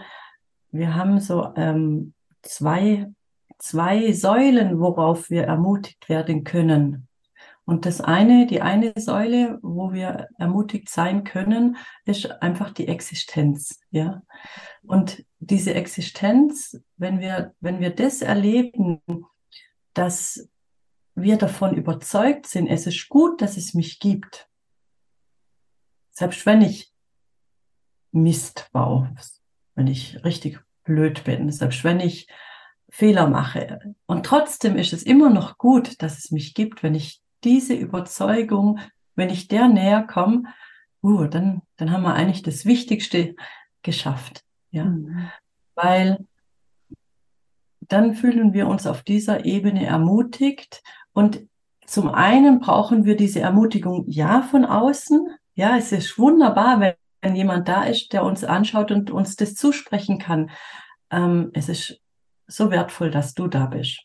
wir haben so ähm, zwei zwei Säulen, worauf wir ermutigt werden können. Und das eine, die eine Säule, wo wir ermutigt sein können, ist einfach die Existenz, ja. Und diese Existenz, wenn wir, wenn wir das erleben, dass wir davon überzeugt sind, es ist gut, dass es mich gibt. Selbst wenn ich Mist baue, wenn ich richtig blöd bin, selbst wenn ich Fehler mache. Und trotzdem ist es immer noch gut, dass es mich gibt, wenn ich diese Überzeugung, wenn ich der näher komme, uh, dann, dann haben wir eigentlich das Wichtigste geschafft. Ja, mhm. weil dann fühlen wir uns auf dieser Ebene ermutigt und zum einen brauchen wir diese Ermutigung ja von außen, Ja, es ist wunderbar, wenn, wenn jemand da ist, der uns anschaut und uns das zusprechen kann. Ähm, es ist so wertvoll, dass du da bist.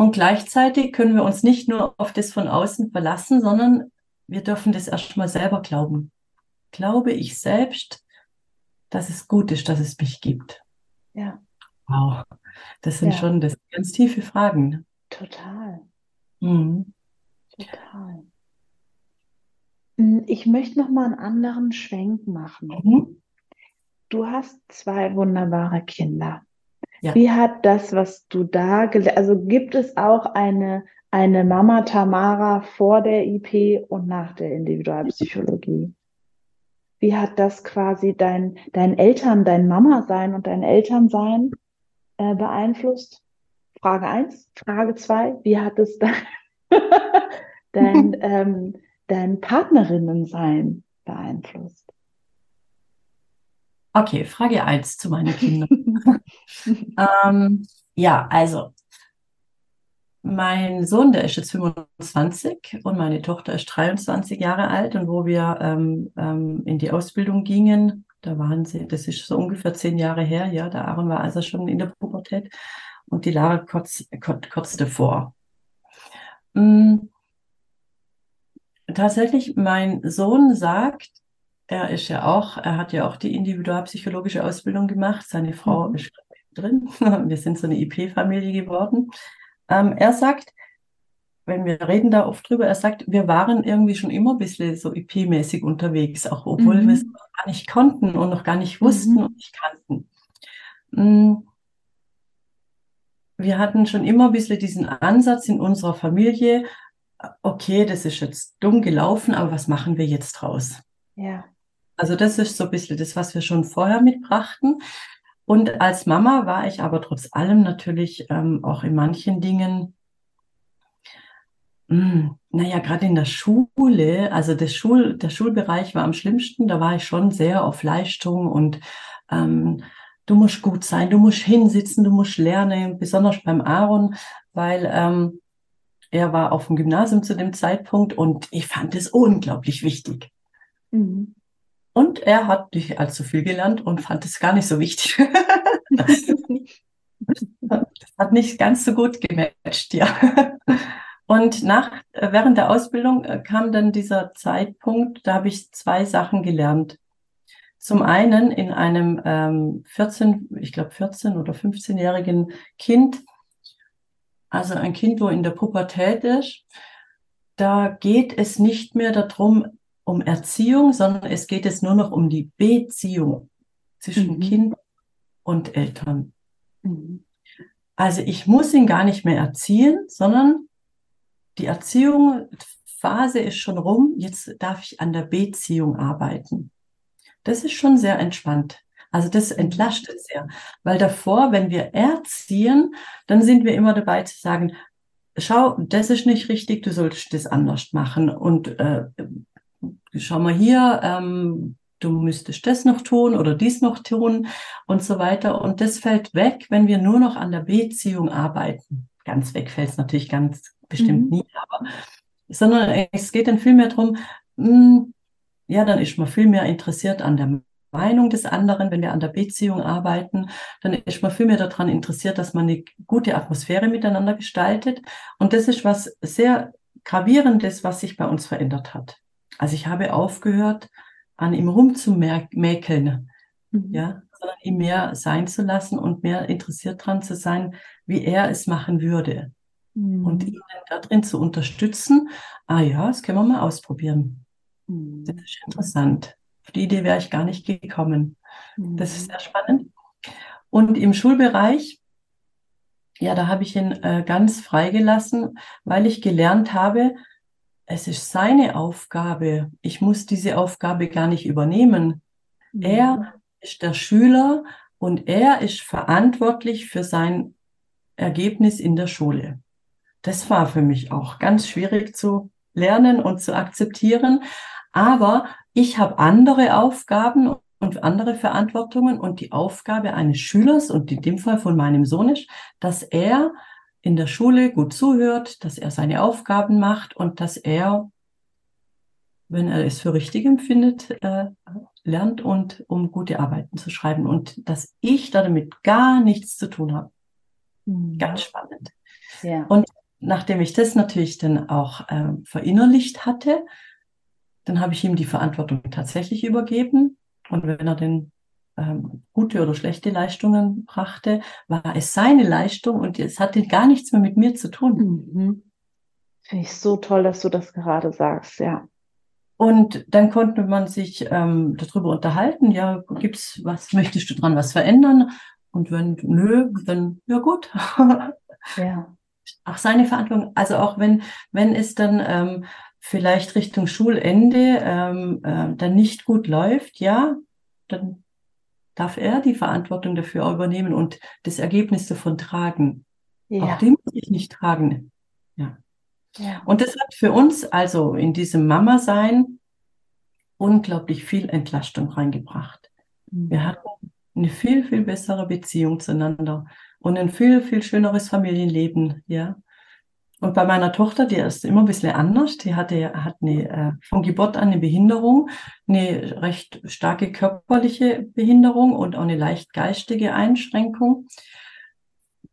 Und gleichzeitig können wir uns nicht nur auf das von außen verlassen, sondern wir dürfen das erstmal selber glauben. Glaube ich selbst, dass es gut ist, dass es mich gibt? Ja. Wow. Das sind ja. schon das ganz tiefe Fragen. Total. Mhm. Total. Hm, ich möchte noch mal einen anderen Schwenk machen. Mhm. Du hast zwei wunderbare Kinder. Ja. Wie hat das, was du da gelernt, also gibt es auch eine, eine Mama Tamara vor der IP und nach der Individualpsychologie? Wie hat das quasi dein, dein Eltern, dein Mama sein und dein Elternsein äh, beeinflusst? Frage eins. Frage zwei. wie hat es dein, dein, ähm, dein Partnerinnensein beeinflusst? Okay, Frage 1 zu meinen Kindern. ähm, ja, also mein Sohn, der ist jetzt 25 und meine Tochter ist 23 Jahre alt. Und wo wir ähm, ähm, in die Ausbildung gingen, da waren sie, das ist so ungefähr zehn Jahre her, ja, der Aaron war also schon in der Pubertät und die Lara kurz, kurz, kurz davor. Mhm. Tatsächlich, mein Sohn sagt, er ist ja auch, er hat ja auch die individualpsychologische Ausbildung gemacht. Seine Frau mhm. ist drin. Wir sind so eine IP-Familie geworden. Ähm, er sagt, wenn wir reden da oft drüber, er sagt, wir waren irgendwie schon immer ein bisschen so IP-mäßig unterwegs, auch obwohl mhm. wir es noch gar nicht konnten und noch gar nicht wussten mhm. und nicht kannten. Mm. Wir hatten schon immer ein bisschen diesen Ansatz in unserer Familie, okay, das ist jetzt dumm gelaufen, aber was machen wir jetzt draus? Ja. Also das ist so ein bisschen das, was wir schon vorher mitbrachten. Und als Mama war ich aber trotz allem natürlich ähm, auch in manchen Dingen, mh, hm, naja, gerade in der Schule, also das Schul, der Schulbereich war am schlimmsten, da war ich schon sehr auf Leistung und ähm, du musst gut sein, du musst hinsitzen, du musst lernen, besonders beim Aaron, weil ähm, er war auf dem Gymnasium zu dem Zeitpunkt und ich fand es unglaublich wichtig. Mhm. Und er hat nicht allzu viel gelernt und fand es gar nicht so wichtig. das hat nicht ganz so gut gematcht, ja. Und nach, während der Ausbildung äh, kam dann dieser Zeitpunkt, da habe ich zwei Sachen gelernt. Zum einen in einem ähm, 14, ich glaube 14 oder 15-jährigen Kind, also ein Kind, wo in der Pubertät ist, da geht es nicht mehr darum, um Erziehung, sondern es geht jetzt nur noch um die Beziehung zwischen mhm. Kind und Eltern. Mhm. Also ich muss ihn gar nicht mehr erziehen, sondern die Erziehungsphase ist schon rum. Jetzt darf ich an der Beziehung arbeiten. Das ist schon sehr entspannt. Also das entlastet sehr, weil davor, wenn wir erziehen, dann sind wir immer dabei zu sagen, schau, das ist nicht richtig, du solltest das anders machen und äh, schau mal hier, ähm, du müsstest das noch tun oder dies noch tun und so weiter. Und das fällt weg, wenn wir nur noch an der Beziehung arbeiten. Ganz weg fällt es natürlich ganz bestimmt mhm. nie, aber sondern es geht dann viel mehr darum, hm, ja, dann ist man viel mehr interessiert an der Meinung des anderen, wenn wir an der Beziehung arbeiten, dann ist man viel mehr daran interessiert, dass man eine gute Atmosphäre miteinander gestaltet. Und das ist was sehr gravierendes, was sich bei uns verändert hat. Also ich habe aufgehört, an ihm rumzumäkeln, mhm. ja, sondern ihm mehr sein zu lassen und mehr interessiert dran zu sein, wie er es machen würde. Mhm. Und ihn darin zu unterstützen, ah ja, das können wir mal ausprobieren. Mhm. Das ist interessant. Auf die Idee wäre ich gar nicht gekommen. Das ist mhm. sehr spannend. Und im Schulbereich, ja, da habe ich ihn äh, ganz freigelassen, weil ich gelernt habe, es ist seine Aufgabe. Ich muss diese Aufgabe gar nicht übernehmen. Mhm. Er ist der Schüler und er ist verantwortlich für sein Ergebnis in der Schule. Das war für mich auch ganz schwierig zu lernen und zu akzeptieren. Aber ich habe andere Aufgaben und andere Verantwortungen und die Aufgabe eines Schülers und in dem Fall von meinem Sohn ist, dass er in der Schule gut zuhört, dass er seine Aufgaben macht und dass er wenn er es für richtig empfindet, äh, lernt und um gute Arbeiten zu schreiben. Und dass ich damit gar nichts zu tun habe. Mhm. Ganz spannend. Ja. Und nachdem ich das natürlich dann auch äh, verinnerlicht hatte, dann habe ich ihm die Verantwortung tatsächlich übergeben. Und wenn er denn ähm, gute oder schlechte Leistungen brachte, war es seine Leistung und es hatte gar nichts mehr mit mir zu tun. Mhm. Finde ich so toll, dass du das gerade sagst, ja. Und dann konnte man sich ähm, darüber unterhalten, ja, gibt's was, möchtest du dran was verändern? Und wenn nö, dann ja gut. ja. Auch seine Verantwortung. Also auch wenn, wenn es dann ähm, vielleicht Richtung Schulende ähm, äh, dann nicht gut läuft, ja, dann darf er die Verantwortung dafür übernehmen und das Ergebnis davon tragen. Ja. Auch den muss ich nicht tragen. Ja. ja. Und das hat für uns also in diesem Mama-Sein unglaublich viel Entlastung reingebracht. Mhm. Wir hatten eine viel, viel bessere Beziehung zueinander und ein viel, viel schöneres Familienleben, ja. Und bei meiner Tochter, die ist immer ein bisschen anders. Die hatte, hat eine, äh, von Geburt an eine Behinderung, eine recht starke körperliche Behinderung und auch eine leicht geistige Einschränkung.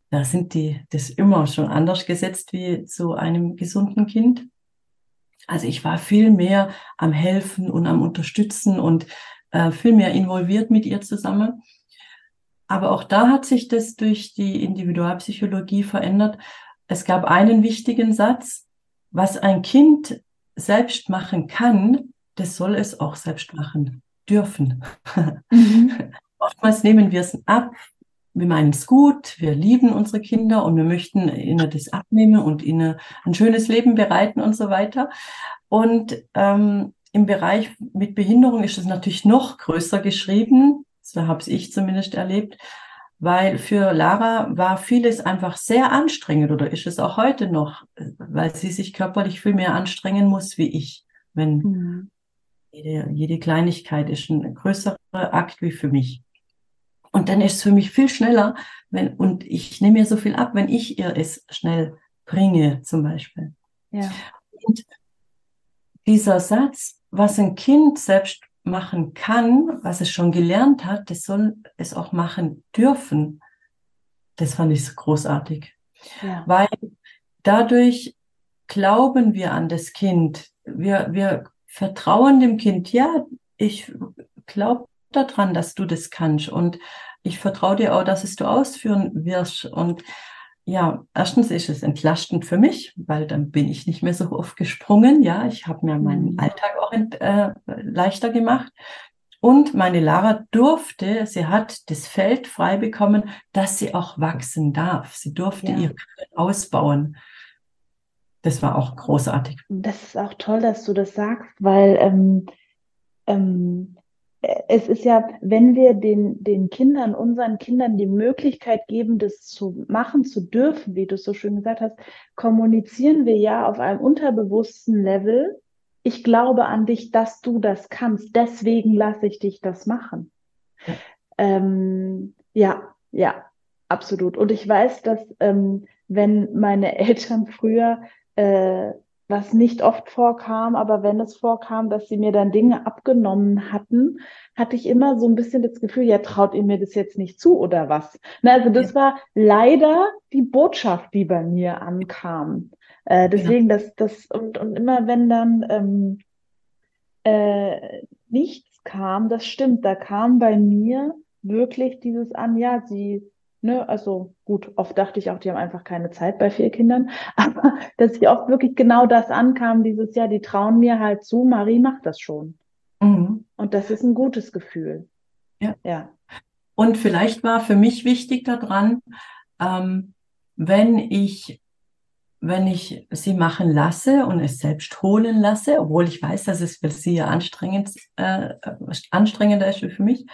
Da sind die das immer schon anders gesetzt wie zu einem gesunden Kind. Also ich war viel mehr am Helfen und am Unterstützen und äh, viel mehr involviert mit ihr zusammen. Aber auch da hat sich das durch die Individualpsychologie verändert. Es gab einen wichtigen Satz, was ein Kind selbst machen kann, das soll es auch selbst machen dürfen. Mhm. Oftmals nehmen wir es ab. Wir meinen es gut, wir lieben unsere Kinder und wir möchten ihnen das abnehmen und ihnen ein schönes Leben bereiten und so weiter. Und ähm, im Bereich mit Behinderung ist es natürlich noch größer geschrieben. So habe ich zumindest erlebt, weil für Lara war vieles einfach sehr anstrengend oder ist es auch heute noch, weil sie sich körperlich viel mehr anstrengen muss wie ich. Wenn mhm. jede, jede Kleinigkeit ist ein größerer Akt wie für mich. Und dann ist es für mich viel schneller, wenn, und ich nehme mir so viel ab, wenn ich ihr es schnell bringe, zum Beispiel. Ja. Und dieser Satz, was ein Kind selbst machen kann, was es schon gelernt hat, das soll es auch machen dürfen. Das fand ich so großartig. Ja. Weil dadurch glauben wir an das Kind. Wir, wir vertrauen dem Kind. Ja, ich glaube daran, dass du das kannst. Und ich vertraue dir auch, dass es du ausführen wirst. Und ja, erstens ist es entlastend für mich, weil dann bin ich nicht mehr so oft gesprungen. Ja, ich habe mir meinen mhm. Alltag auch äh, leichter gemacht. Und meine Lara durfte, sie hat das Feld frei bekommen, dass sie auch wachsen darf. Sie durfte ja. ihr Können ausbauen. Das war auch großartig. Das ist auch toll, dass du das sagst, weil ähm, ähm, es ist ja, wenn wir den, den Kindern, unseren Kindern die Möglichkeit geben, das zu machen, zu dürfen, wie du es so schön gesagt hast, kommunizieren wir ja auf einem unterbewussten Level. Ich glaube an dich, dass du das kannst. Deswegen lasse ich dich das machen. Ja, ähm, ja, ja, absolut. Und ich weiß, dass ähm, wenn meine Eltern früher äh, was nicht oft vorkam, aber wenn es vorkam, dass sie mir dann Dinge abgenommen hatten, hatte ich immer so ein bisschen das Gefühl, ja, traut ihr mir das jetzt nicht zu oder was? Na, also das ja. war leider die Botschaft, die bei mir ankam. Äh, deswegen, ja. das, das, und, und immer wenn dann ähm, äh, nichts kam, das stimmt, da kam bei mir wirklich dieses an, ja, sie Ne, also gut, oft dachte ich auch, die haben einfach keine Zeit bei vier Kindern, aber dass ich oft wirklich genau das ankam, dieses Jahr, die trauen mir halt zu, Marie macht das schon. Mhm. Und das ist ein gutes Gefühl. Ja. ja. Und vielleicht war für mich wichtig daran, ähm, wenn ich wenn ich sie machen lasse und es selbst holen lasse, obwohl ich weiß, dass es für sie ja anstrengend, äh, anstrengender ist für mich,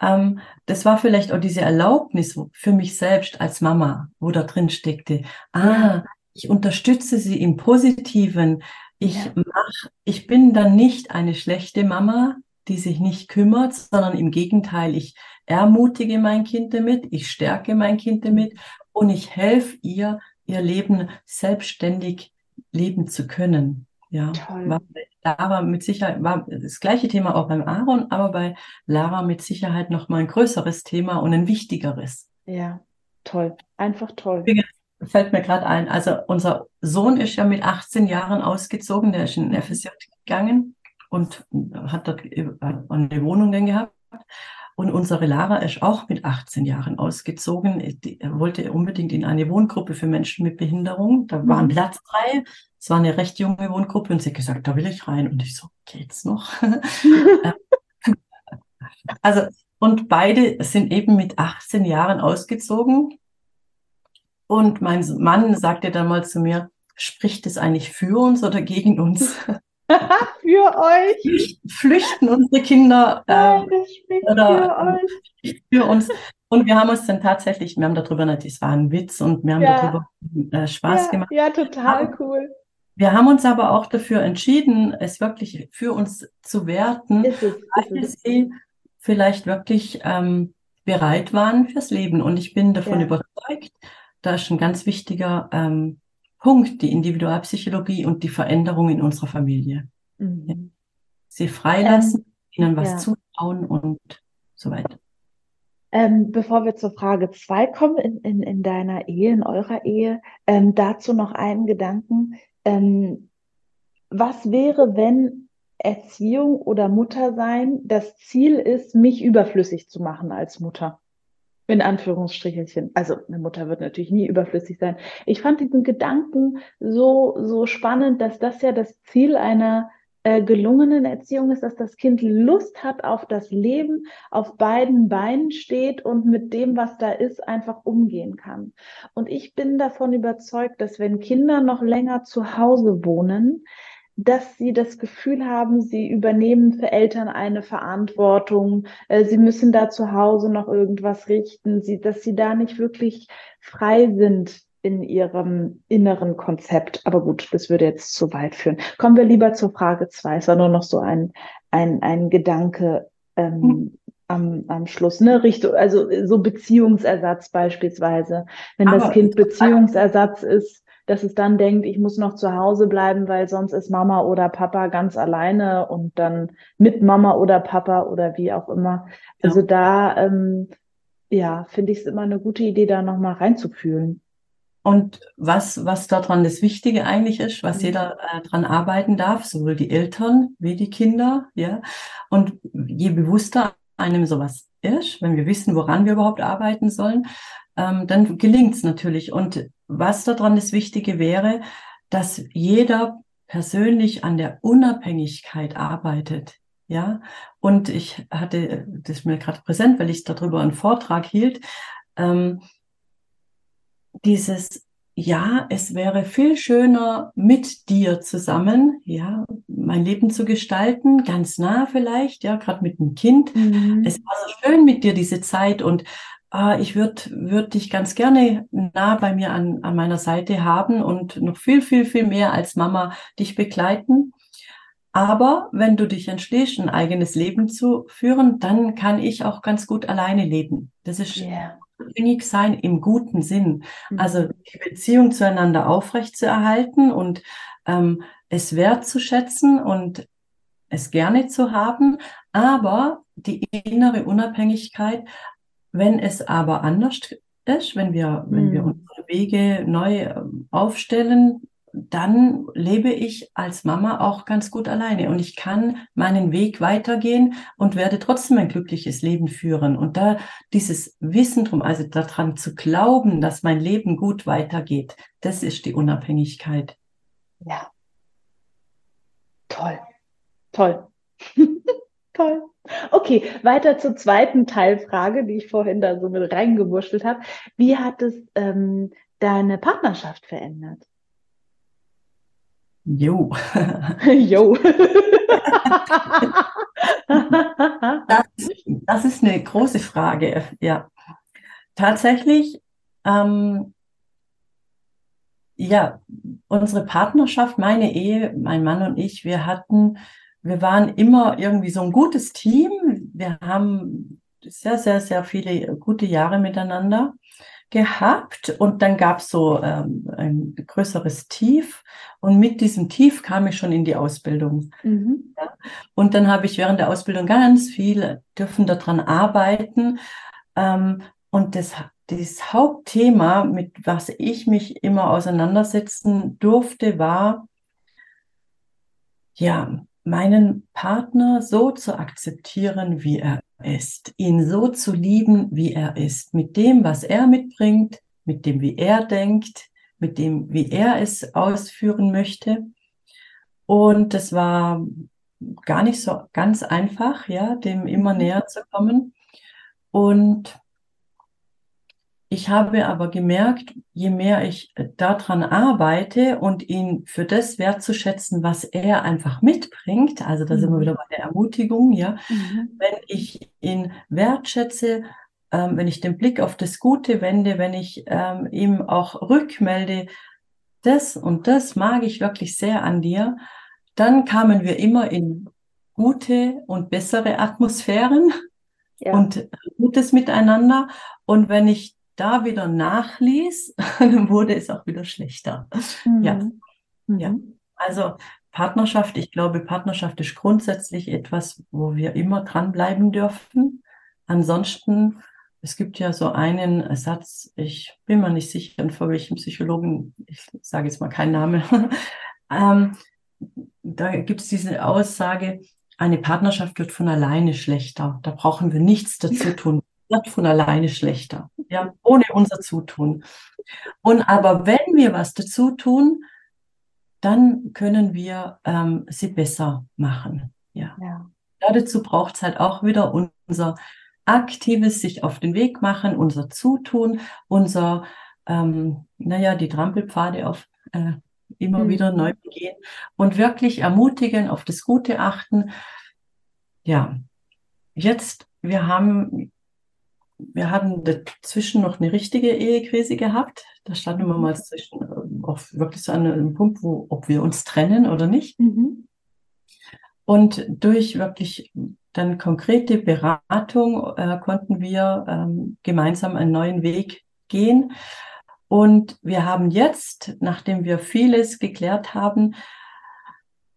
ähm, das war vielleicht auch diese Erlaubnis für mich selbst als Mama, wo da drin steckte. Ah, ich unterstütze sie im Positiven. Ich ja. mach, ich bin dann nicht eine schlechte Mama, die sich nicht kümmert, sondern im Gegenteil, ich ermutige mein Kind damit, ich stärke mein Kind damit und ich helfe ihr, ihr Leben selbstständig leben zu können. Ja, war Lara mit Sicherheit, war das gleiche Thema auch beim Aaron, aber bei Lara mit Sicherheit noch mal ein größeres Thema und ein wichtigeres. Ja, toll. Einfach toll. Fällt mir gerade ein. Also unser Sohn ist ja mit 18 Jahren ausgezogen, der ist in den FSJ gegangen und hat dort eine Wohnung dann gehabt. Und unsere Lara ist auch mit 18 Jahren ausgezogen. Er wollte unbedingt in eine Wohngruppe für Menschen mit Behinderung. Da war ein mhm. Platz frei. Es war eine recht junge Wohngruppe und sie hat gesagt, da will ich rein. Und ich so, geht's noch? also, und beide sind eben mit 18 Jahren ausgezogen. Und mein Mann sagte dann mal zu mir, spricht es eigentlich für uns oder gegen uns? für euch. Flüchten unsere Kinder Nein, äh, oder für, für, uns. Und wir haben uns dann tatsächlich, wir haben darüber natürlich, es war ein Witz und wir haben ja. darüber äh, Spaß ja, gemacht. Ja, total aber, cool. Wir haben uns aber auch dafür entschieden, es wirklich für uns zu werten, weil sie vielleicht wirklich ähm, bereit waren fürs Leben. Und ich bin davon ja. überzeugt, da ist ein ganz wichtiger ähm, Punkt, die Individualpsychologie und die Veränderung in unserer Familie. Mhm. Ja. Sie freilassen, ähm, ihnen was ja. zutrauen und so weiter. Ähm, bevor wir zur Frage zwei kommen, in, in, in deiner Ehe, in eurer Ehe, ähm, dazu noch einen Gedanken. Ähm, was wäre, wenn Erziehung oder Muttersein das Ziel ist, mich überflüssig zu machen als Mutter? in Anführungsstrichelchen. Also eine Mutter wird natürlich nie überflüssig sein. Ich fand diesen Gedanken so, so spannend, dass das ja das Ziel einer äh, gelungenen Erziehung ist, dass das Kind Lust hat auf das Leben, auf beiden Beinen steht und mit dem, was da ist, einfach umgehen kann. Und ich bin davon überzeugt, dass wenn Kinder noch länger zu Hause wohnen, dass sie das Gefühl haben, sie übernehmen für Eltern eine Verantwortung, äh, sie müssen da zu Hause noch irgendwas richten, sie, dass sie da nicht wirklich frei sind in ihrem inneren Konzept. Aber gut, das würde jetzt zu weit führen. Kommen wir lieber zur Frage zwei. Es war nur noch so ein, ein, ein Gedanke ähm, mhm. am, am Schluss, ne? Richtung, also so Beziehungsersatz beispielsweise. Wenn Aber das Kind Beziehungsersatz ist, dass es dann denkt, ich muss noch zu Hause bleiben, weil sonst ist Mama oder Papa ganz alleine und dann mit Mama oder Papa oder wie auch immer. Also ja. da, ähm, ja, finde ich es immer eine gute Idee, da nochmal reinzufühlen. Und was, was daran das Wichtige eigentlich ist, was mhm. jeder äh, dran arbeiten darf, sowohl die Eltern wie die Kinder, ja. Und je bewusster einem sowas ist, wenn wir wissen, woran wir überhaupt arbeiten sollen, ähm, dann gelingt es natürlich. Und was daran das Wichtige wäre, dass jeder persönlich an der Unabhängigkeit arbeitet. Ja, und ich hatte, das mir gerade präsent, weil ich darüber einen Vortrag hielt, ähm, dieses, ja, es wäre viel schöner mit dir zusammen, ja, mein Leben zu gestalten, ganz nah vielleicht, ja, gerade mit dem Kind. Mhm. Es war so schön mit dir diese Zeit und ah, ich würde würd dich ganz gerne nah bei mir an, an meiner Seite haben und noch viel, viel, viel mehr als Mama dich begleiten. Aber wenn du dich entschließt, ein eigenes Leben zu führen, dann kann ich auch ganz gut alleine leben. Das ist yeah. Abhängig sein im guten Sinn. Mhm. Also die Beziehung zueinander aufrecht zu erhalten und ähm, es wertzuschätzen und es gerne zu haben, aber die innere Unabhängigkeit wenn es aber anders ist, wenn wir, mhm. wenn wir hm. unsere Wege neu ähm, aufstellen, dann lebe ich als Mama auch ganz gut alleine und ich kann meinen Weg weitergehen und werde trotzdem ein glückliches Leben führen. Und da dieses Wissen drum, also daran zu glauben, dass mein Leben gut weitergeht, das ist die Unabhängigkeit. Ja. Toll. Toll. Toll. Okay, weiter zur zweiten Teilfrage, die ich vorhin da so mit reingewurschtelt habe. Wie hat es ähm, deine Partnerschaft verändert? Jo. jo. das, das, ist eine große Frage. Ja, tatsächlich. Ähm, ja, unsere Partnerschaft, meine Ehe, mein Mann und ich, wir hatten wir waren immer irgendwie so ein gutes Team. Wir haben sehr, sehr, sehr viele gute Jahre miteinander. Gehabt und dann gab es so ähm, ein größeres Tief und mit diesem Tief kam ich schon in die Ausbildung. Mhm. Ja. Und dann habe ich während der Ausbildung ganz viel dürfen daran arbeiten ähm, und das, das Hauptthema, mit was ich mich immer auseinandersetzen durfte, war ja meinen Partner so zu akzeptieren, wie er ist, ihn so zu lieben, wie er ist, mit dem, was er mitbringt, mit dem, wie er denkt, mit dem, wie er es ausführen möchte. Und das war gar nicht so ganz einfach, ja, dem immer mhm. näher zu kommen. Und ich habe aber gemerkt, je mehr ich daran arbeite und ihn für das wertzuschätzen, was er einfach mitbringt, also da sind wir mhm. wieder bei der Ermutigung, ja, mhm. wenn ich ihn wertschätze, ähm, wenn ich den Blick auf das Gute wende, wenn ich ähm, ihm auch rückmelde, das und das mag ich wirklich sehr an dir, dann kamen wir immer in gute und bessere Atmosphären ja. und gutes Miteinander. Und wenn ich da wieder nachließ, dann wurde es auch wieder schlechter. Mhm. Ja. Mhm. ja. Also Partnerschaft, ich glaube, Partnerschaft ist grundsätzlich etwas, wo wir immer dranbleiben dürfen. Ansonsten, es gibt ja so einen Satz, ich bin mir nicht sicher, vor welchem Psychologen, ich sage jetzt mal keinen Namen, ähm, da gibt es diese Aussage, eine Partnerschaft wird von alleine schlechter. Da brauchen wir nichts dazu tun wird von alleine schlechter, ja, ohne unser Zutun. Und aber wenn wir was dazu tun, dann können wir ähm, sie besser machen. Ja. ja. Dazu braucht es halt auch wieder unser aktives sich auf den Weg machen, unser Zutun, unser, ähm, naja, die Trampelpfade auf äh, immer mhm. wieder neu begehen und wirklich ermutigen, auf das Gute achten. Ja, jetzt, wir haben wir hatten dazwischen noch eine richtige Ehekrise gehabt. Da standen wir mhm. mal zwischen, äh, auch wirklich so an einem Punkt, wo, ob wir uns trennen oder nicht. Mhm. Und durch wirklich dann konkrete Beratung äh, konnten wir ähm, gemeinsam einen neuen Weg gehen. Und wir haben jetzt, nachdem wir vieles geklärt haben,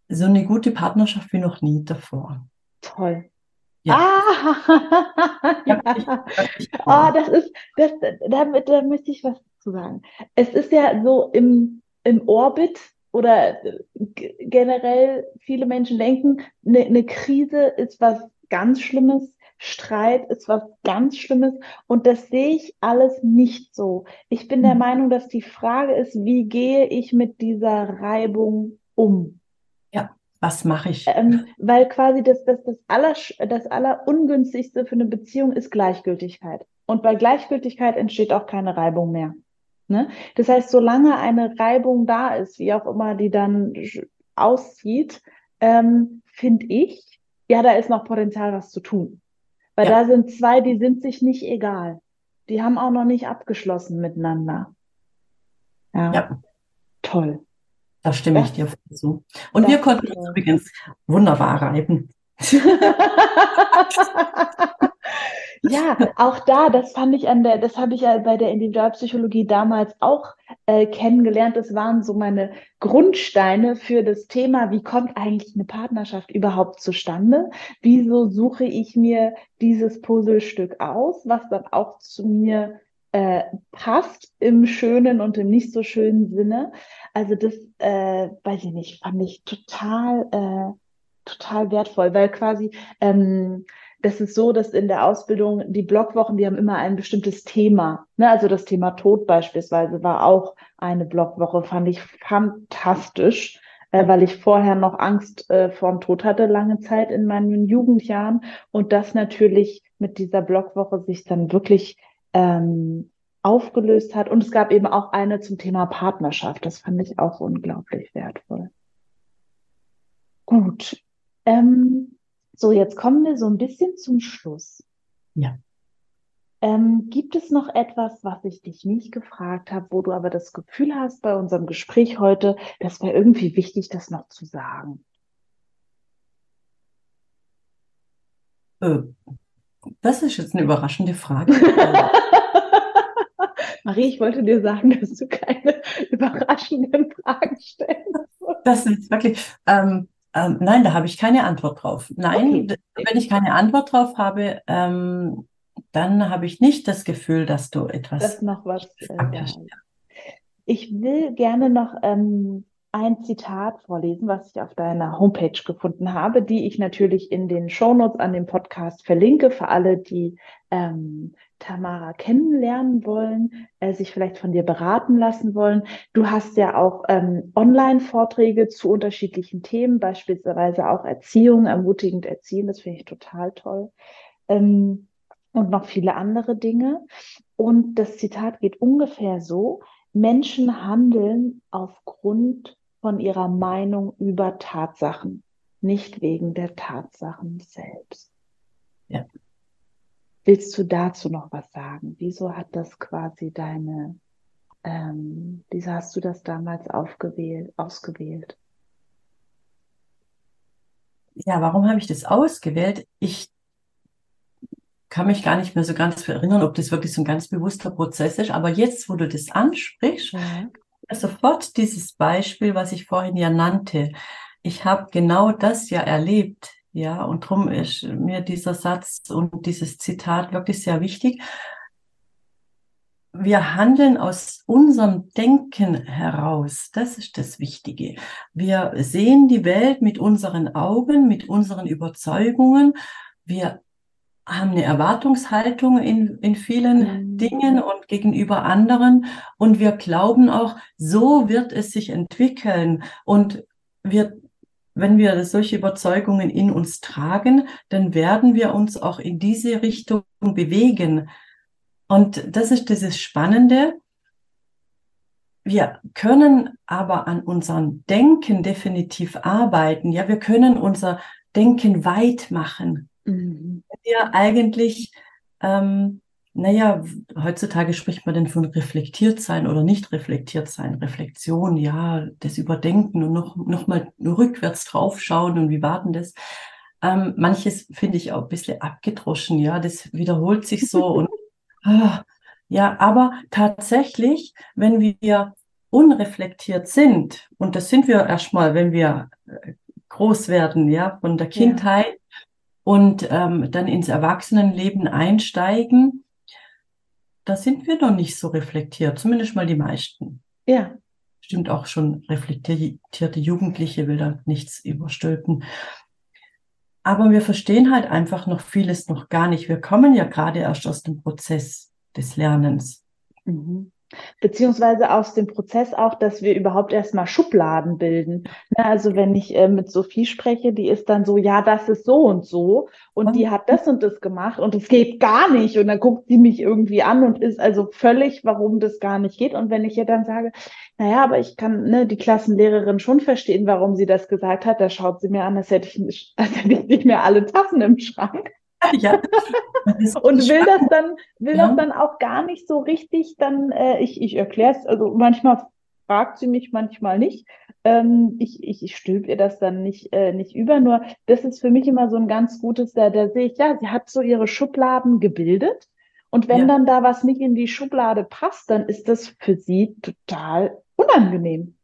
so eine gute Partnerschaft wie noch nie davor. Toll. Ja. Ah, ja. oh, das ist, das, damit, da möchte ich was zu sagen. Es ist ja so im, im Orbit oder generell viele Menschen denken, eine, eine Krise ist was ganz Schlimmes, Streit ist was ganz Schlimmes und das sehe ich alles nicht so. Ich bin der mhm. Meinung, dass die Frage ist, wie gehe ich mit dieser Reibung um? Was mache ich? Ähm, weil quasi das, das, das, aller, das Allerungünstigste für eine Beziehung ist Gleichgültigkeit. Und bei Gleichgültigkeit entsteht auch keine Reibung mehr. Ne? Das heißt, solange eine Reibung da ist, wie auch immer die dann aussieht, ähm, finde ich, ja, da ist noch Potenzial, was zu tun. Weil ja. da sind zwei, die sind sich nicht egal. Die haben auch noch nicht abgeschlossen miteinander. Ja. ja. Toll. Da stimme ich dir zu. Und wir konnten uns übrigens wunderbar reiben. ja, auch da, das fand ich an der, das habe ich ja bei der Individualpsychologie damals auch äh, kennengelernt. Das waren so meine Grundsteine für das Thema, wie kommt eigentlich eine Partnerschaft überhaupt zustande? Wieso suche ich mir dieses Puzzlestück aus, was dann auch zu mir äh, passt im schönen und im nicht so schönen Sinne. Also das, äh, weiß ich nicht, fand ich total, äh, total wertvoll, weil quasi ähm, das ist so, dass in der Ausbildung die Blockwochen, die haben immer ein bestimmtes Thema. Ne? Also das Thema Tod beispielsweise war auch eine Blockwoche, fand ich fantastisch, äh, weil ich vorher noch Angst äh, vorm Tod hatte lange Zeit in meinen Jugendjahren und das natürlich mit dieser Blockwoche sich dann wirklich ähm, aufgelöst hat. Und es gab eben auch eine zum Thema Partnerschaft. Das fand ich auch unglaublich wertvoll. Gut. Ähm, so, jetzt kommen wir so ein bisschen zum Schluss. Ja. Ähm, gibt es noch etwas, was ich dich nicht gefragt habe, wo du aber das Gefühl hast bei unserem Gespräch heute, das wäre irgendwie wichtig, das noch zu sagen? Äh, das ist jetzt eine überraschende Frage. Marie, ich wollte dir sagen, dass du keine überraschenden Fragen stellst. Das ist wirklich, ähm, ähm, nein, da habe ich keine Antwort drauf. Nein, okay. wenn ich keine Antwort drauf habe, ähm, dann habe ich nicht das Gefühl, dass du etwas. Dass noch was. Äh. Ich will gerne noch ähm, ein Zitat vorlesen, was ich auf deiner Homepage gefunden habe, die ich natürlich in den Shownotes an dem Podcast verlinke für alle, die ähm, Tamara kennenlernen wollen, äh, sich vielleicht von dir beraten lassen wollen. Du hast ja auch ähm, Online-Vorträge zu unterschiedlichen Themen, beispielsweise auch Erziehung, ermutigend erziehen, das finde ich total toll. Ähm, und noch viele andere Dinge. Und das Zitat geht ungefähr so, Menschen handeln aufgrund von ihrer Meinung über Tatsachen, nicht wegen der Tatsachen selbst. Ja. Willst du dazu noch was sagen? Wieso hat das quasi deine, ähm, wieso hast du das damals aufgewählt, ausgewählt? Ja, warum habe ich das ausgewählt? Ich kann mich gar nicht mehr so ganz erinnern, ob das wirklich so ein ganz bewusster Prozess ist. Aber jetzt, wo du das ansprichst, ja. Sofort dieses Beispiel, was ich vorhin ja nannte. Ich habe genau das ja erlebt. Ja, und darum ist mir dieser Satz und dieses Zitat wirklich sehr wichtig. Wir handeln aus unserem Denken heraus. Das ist das Wichtige. Wir sehen die Welt mit unseren Augen, mit unseren Überzeugungen. Wir haben eine Erwartungshaltung in, in vielen mhm. Dingen und gegenüber anderen. Und wir glauben auch, so wird es sich entwickeln. Und wir, wenn wir solche Überzeugungen in uns tragen, dann werden wir uns auch in diese Richtung bewegen. Und das ist dieses Spannende. Wir können aber an unserem Denken definitiv arbeiten. Ja, wir können unser Denken weit machen. Mhm. Wir eigentlich, ähm, naja, heutzutage spricht man denn von reflektiert sein oder nicht reflektiert sein. Reflexion, ja, das Überdenken und noch, noch mal rückwärts draufschauen und wie war denn das? Ähm, manches finde ich auch ein bisschen abgedroschen, ja, das wiederholt sich so und ah, ja, aber tatsächlich, wenn wir unreflektiert sind, und das sind wir erstmal, wenn wir äh, groß werden, ja, von der Kindheit ja und ähm, dann ins Erwachsenenleben einsteigen, da sind wir noch nicht so reflektiert, zumindest mal die meisten. Ja. Stimmt auch schon reflektierte Jugendliche will da nichts überstülpen. Aber wir verstehen halt einfach noch vieles noch gar nicht. Wir kommen ja gerade erst aus dem Prozess des Lernens. Mhm beziehungsweise aus dem Prozess auch, dass wir überhaupt erstmal Schubladen bilden. Ne, also wenn ich äh, mit Sophie spreche, die ist dann so, ja, das ist so und so und die hat das und das gemacht und es geht gar nicht und dann guckt sie mich irgendwie an und ist also völlig, warum das gar nicht geht. Und wenn ich ihr dann sage, naja, aber ich kann ne, die Klassenlehrerin schon verstehen, warum sie das gesagt hat, da schaut sie mir an, als hätte ich, nicht, als hätte ich nicht mehr alle Tassen im Schrank. Ja. und will das dann, will ja. das dann auch gar nicht so richtig, dann, äh, ich, ich erkläre es, also manchmal fragt sie mich, manchmal nicht. Ähm, ich, ich, ich stülp ihr das dann nicht, äh, nicht über, nur das ist für mich immer so ein ganz gutes, da, da sehe ich, ja, sie hat so ihre Schubladen gebildet. Und wenn ja. dann da was nicht in die Schublade passt, dann ist das für sie total unangenehm.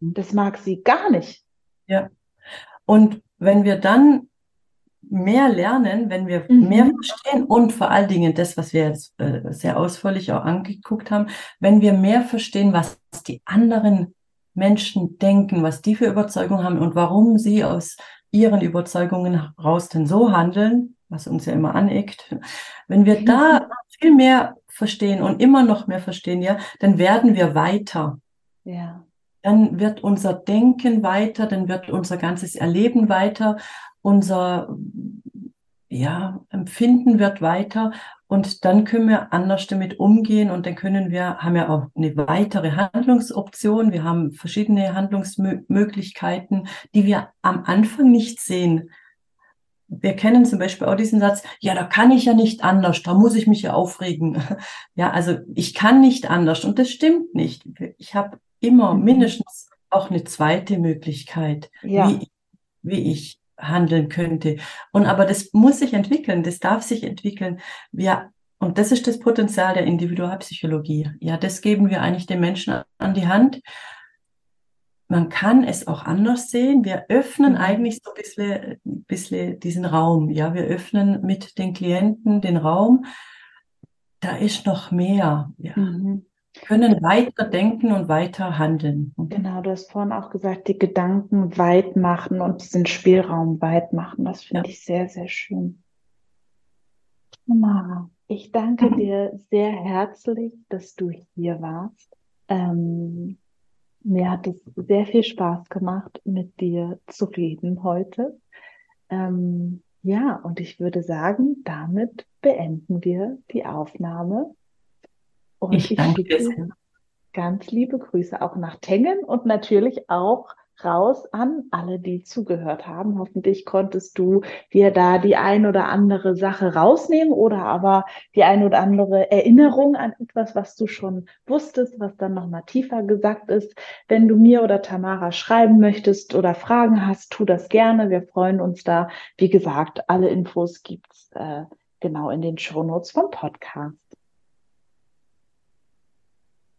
Das mag sie gar nicht. Ja. Und wenn wir dann mehr lernen, wenn wir mhm. mehr verstehen und vor allen Dingen das, was wir jetzt äh, sehr ausführlich auch angeguckt haben, wenn wir mehr verstehen, was die anderen Menschen denken, was die für Überzeugungen haben und warum sie aus ihren Überzeugungen heraus denn so handeln, was uns ja immer aneckt. Wenn wir da viel mehr verstehen und immer noch mehr verstehen, ja, dann werden wir weiter. Ja. Dann wird unser Denken weiter, dann wird unser ganzes Erleben weiter unser ja, Empfinden wird weiter und dann können wir anders damit umgehen und dann können wir, haben ja auch eine weitere Handlungsoption. Wir haben verschiedene Handlungsmöglichkeiten, die wir am Anfang nicht sehen. Wir kennen zum Beispiel auch diesen Satz, ja, da kann ich ja nicht anders, da muss ich mich ja aufregen. Ja, also ich kann nicht anders und das stimmt nicht. Ich habe immer mhm. mindestens auch eine zweite Möglichkeit, ja. wie, wie ich handeln könnte. Und aber das muss sich entwickeln, das darf sich entwickeln. Wir Und das ist das Potenzial der Individualpsychologie. Ja, das geben wir eigentlich den Menschen an die Hand. Man kann es auch anders sehen. Wir öffnen mhm. eigentlich so ein bisschen, bisschen diesen Raum. Ja, wir öffnen mit den Klienten den Raum. Da ist noch mehr. Ja. Mhm können weiter denken und weiter handeln. Genau, du hast vorhin auch gesagt, die Gedanken weit machen und diesen Spielraum weit machen. Das finde ja. ich sehr, sehr schön. Mara, ich danke mhm. dir sehr herzlich, dass du hier warst. Ähm, mir hat es sehr viel Spaß gemacht, mit dir zu reden heute. Ähm, ja, und ich würde sagen, damit beenden wir die Aufnahme und ich, ich danke dir. Ganz liebe Grüße auch nach Tengen und natürlich auch raus an alle, die zugehört haben. Hoffentlich konntest du dir da die ein oder andere Sache rausnehmen oder aber die ein oder andere Erinnerung an etwas, was du schon wusstest, was dann nochmal tiefer gesagt ist. Wenn du mir oder Tamara schreiben möchtest oder Fragen hast, tu das gerne. Wir freuen uns da. Wie gesagt, alle Infos gibt's äh, genau in den Shownotes vom Podcast.